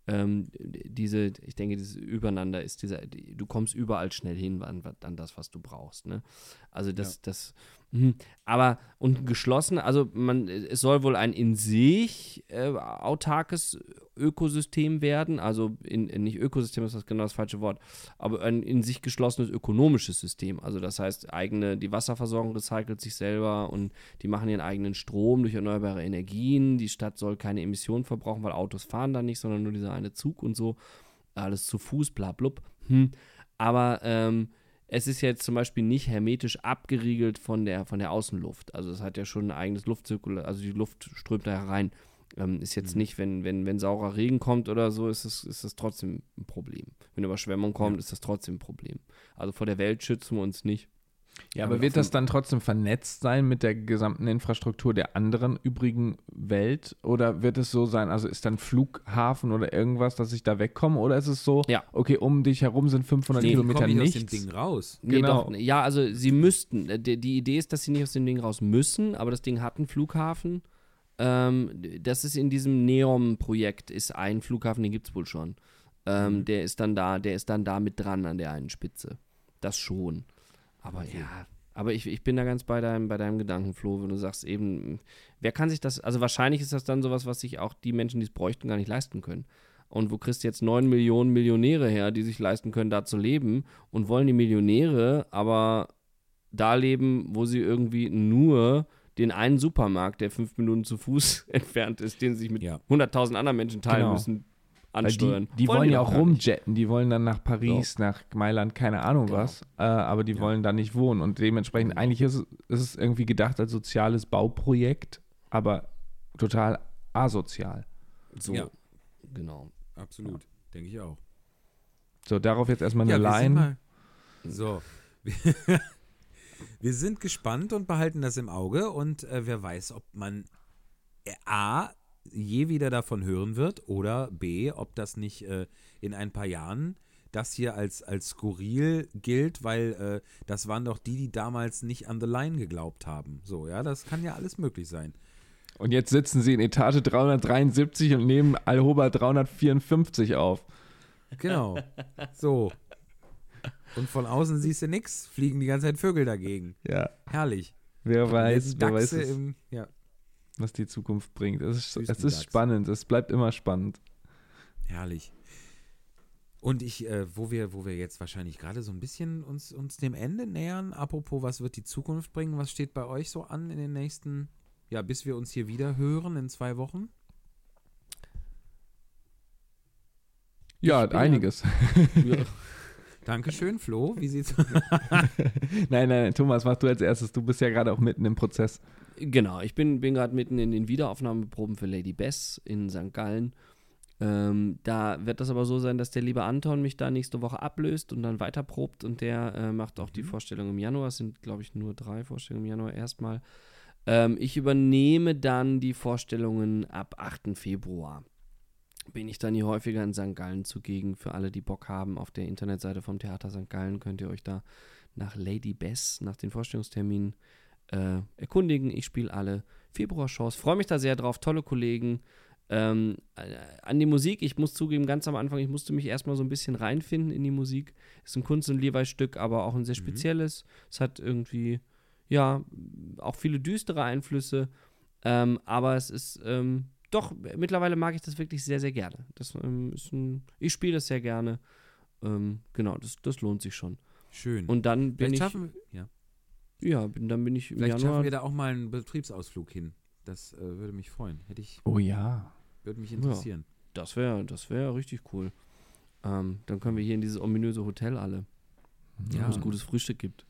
ähm, diese, ich denke, dieses Übereinander ist dieser, die, du kommst überall schnell hin an, an das, was du brauchst. Ne? Also das, das, mhm. aber und geschlossen, also man, es soll wohl ein in sich äh, autarkes Ökosystem werden, also in, nicht Ökosystem ist das genau das falsche Wort, aber ein in sich geschlossenes ökonomisches System. Also das heißt, eigene, die Wasserversorgung recycelt sich selber und die machen ihren eigenen Strom durch erneuerbare Energien. Die Stadt soll keine Emissionen verbrauchen, weil Autos fahren da nicht, sondern nur dieser eine Zug und so. Alles zu Fuß, bla blub. Hm. Aber ähm, es ist jetzt zum Beispiel nicht hermetisch abgeriegelt von der, von der Außenluft. Also es hat ja schon ein eigenes Luftzirkul, also die Luft strömt da herein. Ähm, ist jetzt nicht, wenn, wenn, wenn saurer Regen kommt oder so, ist es, ist es trotzdem ein Problem. Wenn Überschwemmung kommt, ist das trotzdem ein Problem. Also vor der Welt schützen wir uns nicht.
Ja, aber wird das dann trotzdem vernetzt sein mit der gesamten Infrastruktur der anderen übrigen Welt? Oder wird es so sein, also ist dann Flughafen oder irgendwas, dass ich da wegkomme? Oder ist es so,
Ja.
okay, um dich herum sind 500
Nee,
Kilometer
ich aus dem? Ding raus.
Nee,
Genau.
doch, ja, also sie müssten. Äh, Die, die Idee ist, dass sie nicht aus dem Ding raus müssen, aber das Ding hat einen Flughafen. Ähm, das ist in diesem Neom-Projekt, ist ein Flughafen, den gibt es wohl schon. Ähm, Der ist dann da, der ist dann da mit dran an der einen Spitze. Das schon. Aber ja, aber ich, ich bin da ganz bei deinem, bei deinem Gedanken, Flo, wenn du sagst eben, wer kann sich das, also wahrscheinlich ist das dann sowas, was sich auch die Menschen, die es bräuchten, gar nicht leisten können. Und wo kriegst du jetzt 9 Millionen Millionäre her, die sich leisten können, da zu leben und wollen die Millionäre aber da leben, wo sie irgendwie nur den einen Supermarkt, der fünf Minuten zu Fuß <laughs> entfernt ist, den sie sich mit
Ja.
100.000 anderen Menschen teilen
Genau.
müssen, ansteuern.
die, die wollen, ja
doch
auch rumjetten, die wollen dann nach Paris, nach Mailand, keine Ahnung
Genau.
was, äh, aber die
Ja.
wollen da nicht wohnen und dementsprechend, eigentlich ist, es- ist es irgendwie gedacht als soziales Bauprojekt, aber total asozial.
So,
Ja.
genau.
Absolut, denke ich auch.
So, darauf jetzt erstmal eine Line.
mal- So. <laughs> wir sind gespannt und behalten das im Auge und äh, wer weiß, ob man äh, A, je wieder davon hören wird oder B, ob das nicht äh, in ein paar Jahren das hier als, als skurril gilt, weil äh, das waren doch die, die damals nicht an The Line geglaubt haben. So, ja, das kann ja alles möglich sein.
Und jetzt sitzen sie in Etage 373 und nehmen Alhoba 354 auf.
Genau. <laughs> So. Und von außen siehst du nix, fliegen die ganze Zeit Vögel dagegen.
Ja,
Herrlich.
wer weiß, wer weiß
im, ja,
was die Zukunft bringt. Es ist, es ist spannend, es bleibt immer spannend.
Herrlich. Und ich, äh, wo wir, wo wir jetzt wahrscheinlich gerade so ein bisschen uns, uns dem Ende nähern, apropos, was wird die Zukunft bringen? Was steht bei euch so an in den nächsten, ja, bis wir uns hier wieder hören in zwei Wochen?
Ja, einiges. <laughs>
Ja.
Dankeschön, Flo. Wie sieht's <laughs>
nein, nein, Thomas, mach du als erstes. Du bist ja gerade auch mitten im Prozess.
Genau, ich bin, bin gerade mitten in den Wiederaufnahmeproben für Lady Bess in St. Gallen. Ähm, da wird das aber so sein, dass der liebe Anton mich da nächste Woche ablöst und dann weiterprobt und der äh, macht auch die Vorstellung im Januar. Es sind, glaube ich, nur drei Vorstellungen im Januar erstmal. Ähm, ich übernehme dann die Vorstellungen ab 8. Februar. Bin ich dann hier häufiger in St. Gallen zugegen. Für alle, die Bock haben, auf der Internetseite vom Theater St. Gallen könnt ihr euch da nach Lady Bess, nach den Vorstellungsterminen äh, erkundigen. Ich spiele alle Februar-Shows. Freue mich da sehr drauf. Tolle Kollegen. Ähm, äh, an die Musik, ich muss zugeben, ganz am Anfang, ich musste mich erstmal so ein bisschen reinfinden in die Musik. Ist ein Kunst- und Levi-Stück, aber auch ein sehr spezielles. Es hat irgendwie, ja, auch viele düstere Einflüsse. Ähm, aber es ist, ähm, doch, mittlerweile mag ich das wirklich sehr, sehr gerne. Das ähm, ist ein, ich spiele das sehr gerne. Ähm, genau, das, das lohnt sich schon.
Schön.
Und dann bin
vielleicht
ich,
schaffen, ja,
ja, bin, dann bin ich im
vielleicht
Januar
schaffen wir da auch mal einen Betriebsausflug hin. Das äh, würde mich freuen. Hätte ich,
Oh ja.
würde mich interessieren.
Das wäre das wär richtig cool. Ähm, dann können wir hier in dieses ominöse Hotel alle,
Ja.
wo es gutes Frühstück gibt.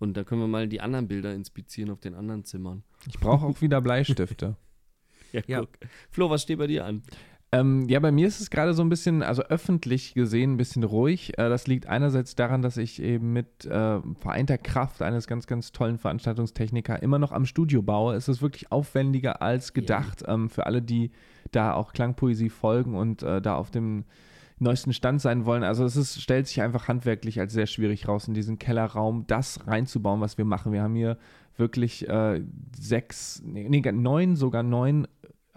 Und da können wir mal die anderen Bilder inspizieren auf den anderen Zimmern.
Ich brauche auch wieder Bleistifte. <laughs>
Ja,
Ja.
Flo, was steht bei dir an?
Ähm, ja, bei mir ist es gerade so ein bisschen, also öffentlich gesehen, ein bisschen ruhig. Äh, das liegt einerseits daran, dass ich eben mit äh, vereinter Kraft eines ganz, ganz tollen Veranstaltungstechniker immer noch am Studio baue. Es ist wirklich aufwendiger als gedacht. Ähm, für alle, die da auch Klangpoesie folgen und äh, da auf dem neuesten Stand sein wollen. Also es ist, stellt sich einfach handwerklich als sehr schwierig raus, in diesen Kellerraum das reinzubauen, was wir machen. Wir haben hier wirklich äh, sechs, nee, neun, sogar neun,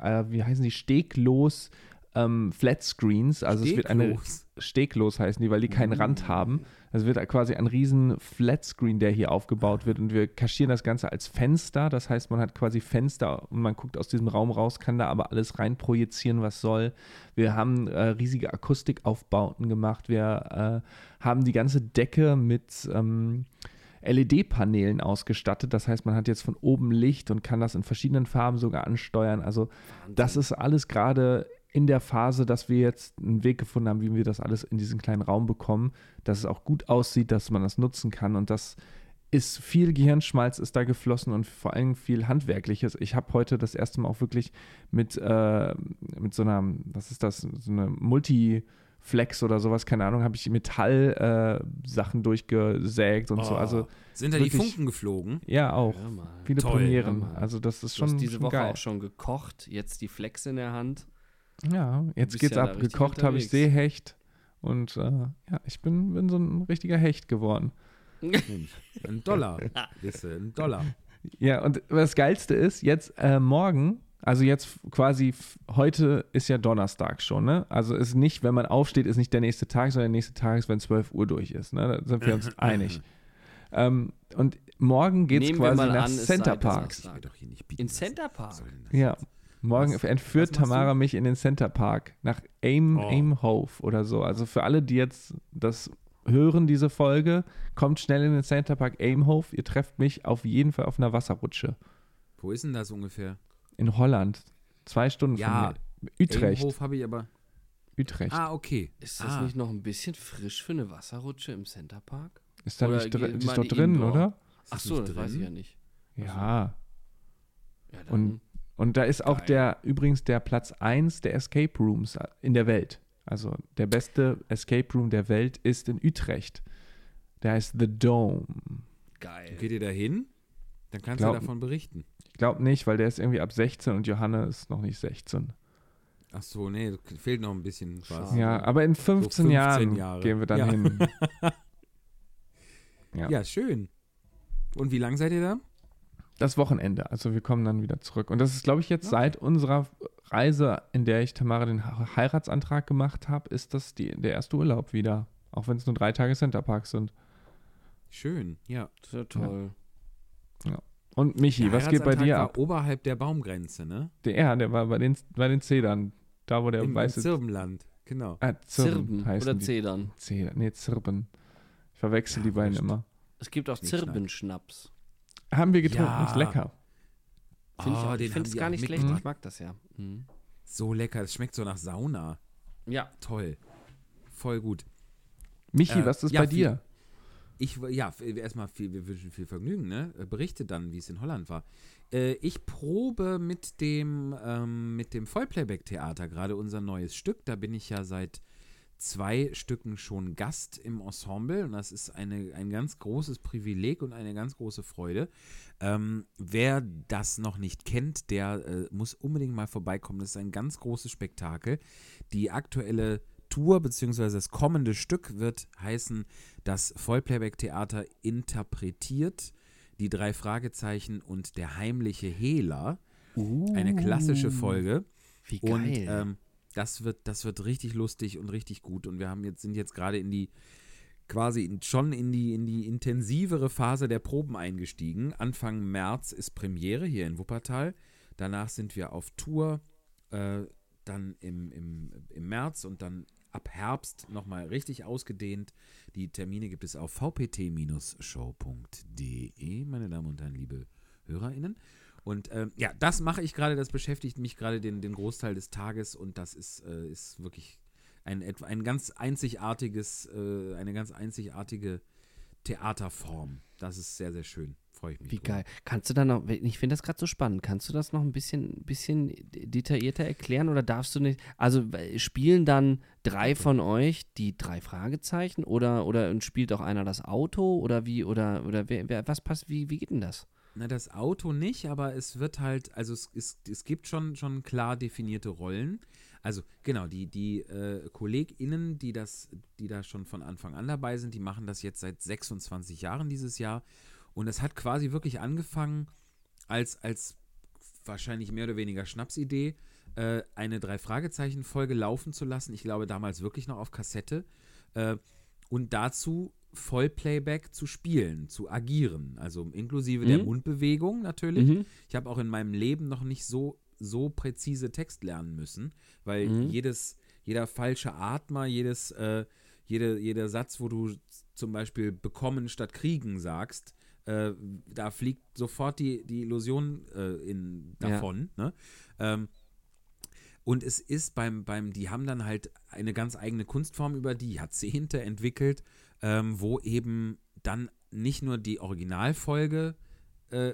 äh, wie heißen die, steglos ähm, Flat Screens. Also es wird eine
Steglos.
steglos heißen die, weil die keinen Rand haben. Es wird quasi ein riesen Flat Screen, der hier aufgebaut wird und wir kaschieren das Ganze als Fenster. Das heißt, man hat quasi Fenster und man guckt aus diesem Raum raus, kann da aber alles rein projizieren, was soll. Wir haben äh, riesige Akustikaufbauten gemacht. Wir äh, haben die ganze Decke mit ähm, LED-Paneelen ausgestattet. Das heißt, man hat jetzt von oben Licht und kann das in verschiedenen Farben sogar ansteuern. Also das ist alles gerade in der Phase, dass wir jetzt einen Weg gefunden haben, wie wir das alles in diesen kleinen Raum bekommen, dass es auch gut aussieht, dass man das nutzen kann und das ist viel Gehirnschmalz ist da geflossen und vor allem viel Handwerkliches. Ich habe heute das erste Mal auch wirklich mit, äh, mit so einer, was ist das, so eine Flex oder sowas, keine Ahnung, habe ich Metallsachen äh, Sachen durchgesägt und so.
Oh,
Also
sind da die
wirklich-
Funken geflogen?
ja, auch.
Mal.
Viele
Toll,
Premieren.
mal.
Also das ist
Du hast
schon,
diese
schon
Woche
geil.
auch schon gekocht, jetzt die Flex in der Hand.
Ja, jetzt geht's
ja
ab. Gekocht habe ich. Seehecht. Und äh, ja, ich bin, bin so ein richtiger Hecht geworden.
Ein Dollar. <laughs> Ein Dollar.
Ja, und das Geilste ist, jetzt äh, morgen, also jetzt quasi, heute ist ja Donnerstag schon, ne? Also ist nicht, wenn man aufsteht, ist nicht der nächste Tag, sondern der nächste Tag ist, wenn 12 Uhr durch ist, ne? Da sind wir uns <laughs> einig. Ähm, und morgen geht's
Nehmen wir
quasi nach
an, es
Center
bieten
In. Center Park.
Ja. Morgen
Was-
entführt
was
Tamara
du?
mich in den Center Park nach Aim,
Oh.
Aimhof oder so. Also für alle, die jetzt das hören, diese Folge, kommt schnell in den Center Park Aimhof. Ihr trefft mich auf jeden Fall auf einer Wasserrutsche
Wo ist denn das ungefähr?
In Holland. Zwei Stunden
Ja,
von mir. Utrecht.
Hof habe ich aber.
Utrecht.
Ah, okay.
Ist das
ah,
nicht noch ein bisschen frisch für eine Wasserrutsche im Center Park?
Ist da
Oder
nicht drin? ist doch drin,
indoor?
oder?
Ist
Ach
das
so,
nicht
das weiß ich
drin?
ja nicht.
Ja.
Ja, dann,
Und, und da ist auch
Geil.
der, übrigens der Platz 1 der Escape Rooms in der Welt. Also der beste Escape Room der Welt ist in Utrecht. Der heißt The Dome.
geil.
Geht ihr da hin? Dann kannst
Glaub-
du davon berichten.
Ich glaube nicht, weil der ist irgendwie ab 16 und Johanne ist noch nicht 16.
Ach so, nee, fehlt noch ein bisschen was.
Ja, aber in 15,
15
Jahren
Jahre.
gehen wir dann
Ja.
hin. <laughs> Ja.
Ja, schön. Und wie lange seid ihr da?
Das Wochenende. Also wir kommen dann wieder zurück. Und das ist, glaube ich, jetzt seit unserer Reise, in der ich Tamara den He- Heiratsantrag gemacht habe, ist das die, der erste Urlaub wieder. Auch wenn es nur drei Tage Centerpark sind.
Schön, ja.
Das ist ja toll.
Und Michi,
Der
was geht bei dir
war
ab?
oberhalb der Baumgrenze, ne?
Der, ja, der war bei den, bei den Zedern. Da, wo der
Im, Im
weiße.
Zirbenland, genau.
Ah, Zirben
Zirben oder
die.
Zedern.
Zedern. Nee, Zirben. Ich verwechsel
Ja,
die beiden immer.
Es gibt auch. Zirbenschnaps.
Haben wir getrunken.
Ja.
Ist lecker.
Finde ich,
Oh,
ich finde es gar nicht schlecht. Ich mag das ja. Mhm.
So lecker, es schmeckt so nach Sauna.
Ja.
Toll. Voll gut.
Michi,
Äh,
was ist
ja,
bei
viel-
dir?
Ich, ja, f- erstmal viel, wir wünschen viel Vergnügen, ne? Äh, Berichte dann, wie es in Holland war. Äh, ich probe mit dem, ähm, mit dem Vollplayback-Theater gerade unser neues Stück. Da bin ich ja seit zwei Stücken schon Gast im Ensemble und das ist eine, ein ganz großes Privileg und eine ganz große Freude. Ähm, wer das noch nicht kennt, der äh, muss unbedingt mal vorbeikommen. Das ist ein ganz großes Spektakel. Die aktuelle Tour bzw. das kommende Stück wird heißen das Vollplayback-Theater interpretiert, die drei Fragezeichen und der heimliche Hehler. Eine klassische Folge.
Wie
Und
geil.
ähm, das wird, das wird richtig lustig und richtig gut. Und wir haben jetzt, sind jetzt gerade in die, quasi in, schon in die, in die intensivere Phase der Proben eingestiegen. Anfang März ist Premiere hier in Wuppertal. Danach sind wir auf Tour, äh, dann im, im, im März und dann ab Herbst nochmal richtig ausgedehnt. Die Termine gibt es auf vpt-show.de, meine Damen und Herren, liebe HörerInnen. Und ähm, ja, das mache ich gerade, das beschäftigt mich gerade den, den Großteil des Tages und das ist, äh, ist wirklich ein, ein ganz einzigartiges, äh, eine ganz einzigartige Theaterform. Das ist sehr, sehr schön. Freue ich mich.
Wie
drüber.
geil. Kannst du da noch, ich finde das gerade so spannend, kannst du das noch ein bisschen, bisschen detaillierter erklären oder darfst du nicht, also spielen dann drei von euch die drei Fragezeichen oder, oder spielt auch einer das Auto oder wie, oder, oder wer, wer, was passt, wie, wie geht denn das?
Na, das Auto nicht, aber es wird halt, also es, es, es gibt schon, schon klar definierte Rollen. Also genau, die, die äh, KollegInnen, die das, die da schon von Anfang an dabei sind, die machen das jetzt seit 26 Jahren dieses Jahr. Und es hat quasi wirklich angefangen als, als wahrscheinlich mehr oder weniger Schnapsidee, äh, eine Drei-Fragezeichen-Folge laufen zu lassen. Ich glaube damals wirklich noch auf Kassette. Äh, und dazu Vollplayback zu spielen, zu agieren. Also inklusive der
Mhm.
Mundbewegung natürlich.
Mhm.
Ich habe auch in meinem Leben noch nicht so, so präzise Text lernen müssen, weil
Mhm.
jedes, jeder falsche Atmer, jedes, äh, jede, jeder Satz, wo du zum Beispiel bekommen statt kriegen sagst, äh, da fliegt sofort die, die Illusion äh, in,
Ja.
davon. Ne? Ähm, und es ist beim, beim, die haben dann halt eine ganz eigene Kunstform über die Jahrzehnte entwickelt, ähm, wo eben dann nicht nur die Originalfolge äh,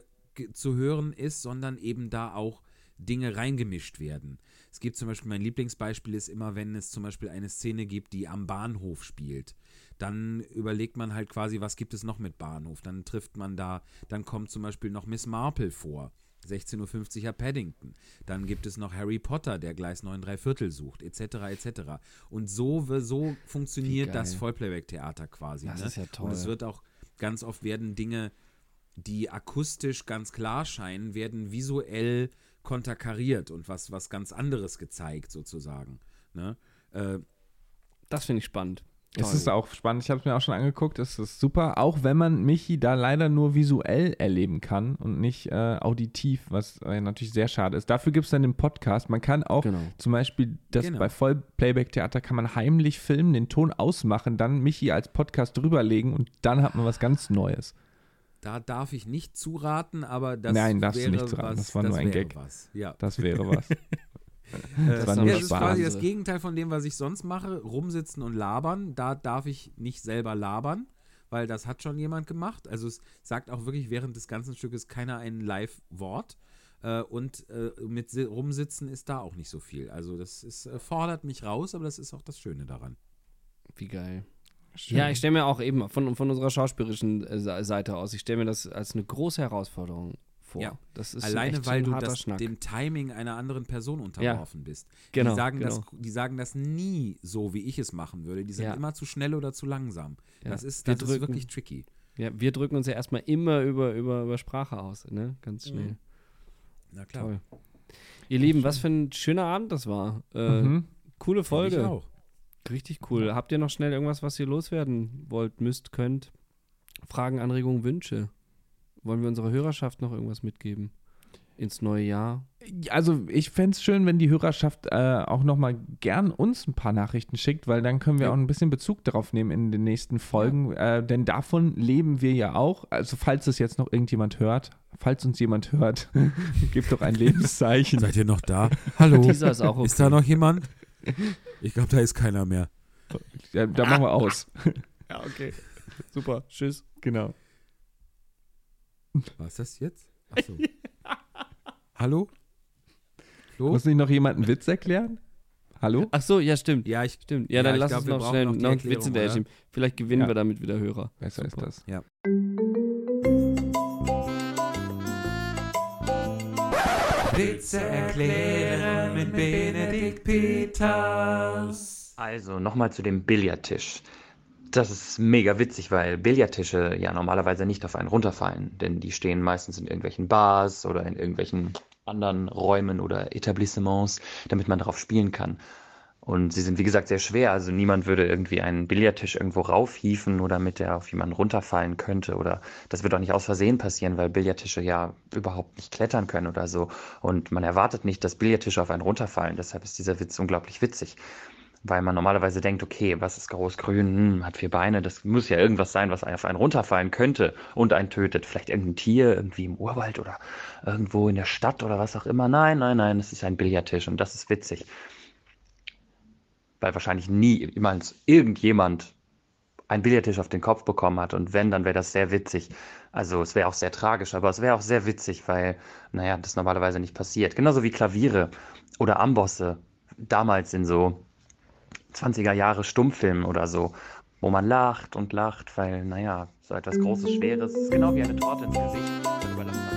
zu hören ist, sondern eben da auch Dinge reingemischt werden. Es gibt zum Beispiel, mein Lieblingsbeispiel ist immer, wenn es zum Beispiel eine Szene gibt, die am Bahnhof spielt. Dann überlegt man halt quasi, was gibt es noch mit Bahnhof? Dann trifft man da, dann kommt zum Beispiel noch Miss Marple vor. 16.50 Uhr Paddington. Dann gibt es noch Harry Potter, der Gleis 9 3 Viertel sucht, etc. etc. Und so, so funktioniert das Vollplayback-Theater quasi.
Das
ne?
ist ja toll.
Und es wird auch ganz oft werden Dinge, die akustisch ganz klar scheinen, werden visuell konterkariert und was, was ganz anderes gezeigt, sozusagen. Ne? Äh,
Das finde ich spannend.
Es
Toll.
ist auch spannend. Ich habe es mir auch schon angeguckt. Es ist super, auch wenn man Michi da leider nur visuell erleben kann und nicht äh, auditiv, was äh, natürlich sehr schade ist. Dafür gibt es dann den Podcast. Man kann auch
Genau.
zum Beispiel das
Genau.
bei Vollplayback-Theater kann man heimlich filmen, den Ton ausmachen, dann Michi als Podcast drüberlegen und dann hat man was ganz Neues.
da darf ich nicht zuraten, aber das
Nein, darfst du
wäre
nicht zuraten.
was,
Das war nur ein Gag.
Was. Ja.
Das wäre was. <laughs>
Äh,
war
ja,
nur
es ist quasi das Gegenteil von dem, was ich sonst mache. Rumsitzen und labern. Da darf ich nicht selber labern, weil das hat schon jemand gemacht. Also es sagt auch wirklich während des ganzen Stückes keiner ein Live-Wort. Äh, und äh, mit si- Rumsitzen ist da auch nicht so viel. Also das ist, fordert mich raus, aber das ist auch das Schöne daran.
Wie geil. Ja, ich stelle mir auch eben von, von unserer schauspielerischen Se- Seite aus, ich stelle mir das als eine große Herausforderung vor.
Ja.
Das ist
Alleine weil
ein
du
harter
das,
Schnack.
dem Timing einer anderen Person unterworfen bist.
Genau,
die, sagen
genau.
das, die sagen das nie so, wie ich es machen würde. Die sind
Ja.
immer zu schnell oder zu langsam.
Ja.
Das, ist,
Wir
das ist
drücken-
wirklich tricky.
Ja, wir drücken uns ja erstmal immer über, über, über Sprache aus, ne? Ganz schnell.
Na klar.
Toll. Ihr Lieben, was für ein schöner Abend das war. Äh,
Mhm.
Coole
Fand Ich
Folge.
auch.
Richtig cool. Habt ihr noch schnell irgendwas, was ihr loswerden wollt, müsst, könnt? Fragen, Anregungen, Wünsche? Wollen wir unserer Hörerschaft noch irgendwas mitgeben? Ins neue Jahr?
Also ich fände es schön, wenn die Hörerschaft äh, auch nochmal gern uns ein paar Nachrichten schickt, weil dann können wir
Ja.
auch ein bisschen Bezug darauf nehmen in den nächsten Folgen. Äh, denn davon leben wir ja auch. Also falls es jetzt noch irgendjemand hört, falls uns jemand hört, <laughs> gebt doch ein Lebenszeichen.
Seid ihr noch da? Hallo? <laughs>
Dieser ist auch okay.
Ist da noch jemand? Ich glaube, da ist keiner mehr.
Ja, da machen wir aus. <laughs>
Ja, okay. Super. Tschüss.
Genau.
Was ist das jetzt? Achso. <laughs> Hallo? Flo?
Muss nicht noch jemand einen Witz erklären? Hallo?
Ach so, ja, stimmt.
Ja, ich.
Stimmt. Ja,
Ja,
dann lass
glaub,
uns noch schnell
noch
einen Witz hinterher. Vielleicht gewinnen
Ja.
wir damit wieder Hörer.
Besser
Super.
ist das.
Ja.
Witze erklären mit Benedikt Peters.
Also nochmal zu dem Billardtisch. Das ist mega witzig, weil Billardtische ja normalerweise nicht auf einen runterfallen, denn die stehen meistens in irgendwelchen Bars oder in irgendwelchen anderen Räumen oder Etablissements, damit man darauf spielen kann. Und sie sind, wie gesagt, sehr schwer. Also niemand würde irgendwie einen Billardtisch irgendwo raufhieven oder mit der auf jemanden runterfallen könnte. Oder das wird auch nicht aus Versehen passieren, weil Billardtische ja überhaupt nicht klettern können oder so. Und man erwartet nicht, dass Billardtische auf einen runterfallen. Deshalb ist dieser Witz unglaublich witzig. Weil man normalerweise denkt, okay, was ist groß, grün, hm, hat vier Beine, das muss ja irgendwas sein, was auf einen runterfallen könnte und einen tötet. Vielleicht irgendein Tier, irgendwie im Urwald oder irgendwo in der Stadt oder was auch immer. Nein, nein, nein, es ist ein Billardtisch und das ist witzig weil wahrscheinlich niemals irgendjemand einen Billardtisch auf den Kopf bekommen hat. Und wenn, dann wäre das sehr witzig. Also es wäre auch sehr tragisch, aber es wäre auch sehr witzig, weil, naja, das normalerweise nicht passiert. Genauso wie Klaviere oder Ambosse, damals in so 20er Jahre Stummfilmen oder so, wo man lacht und lacht, weil, naja, so etwas Großes, Schweres genau wie eine Torte ins Gesicht.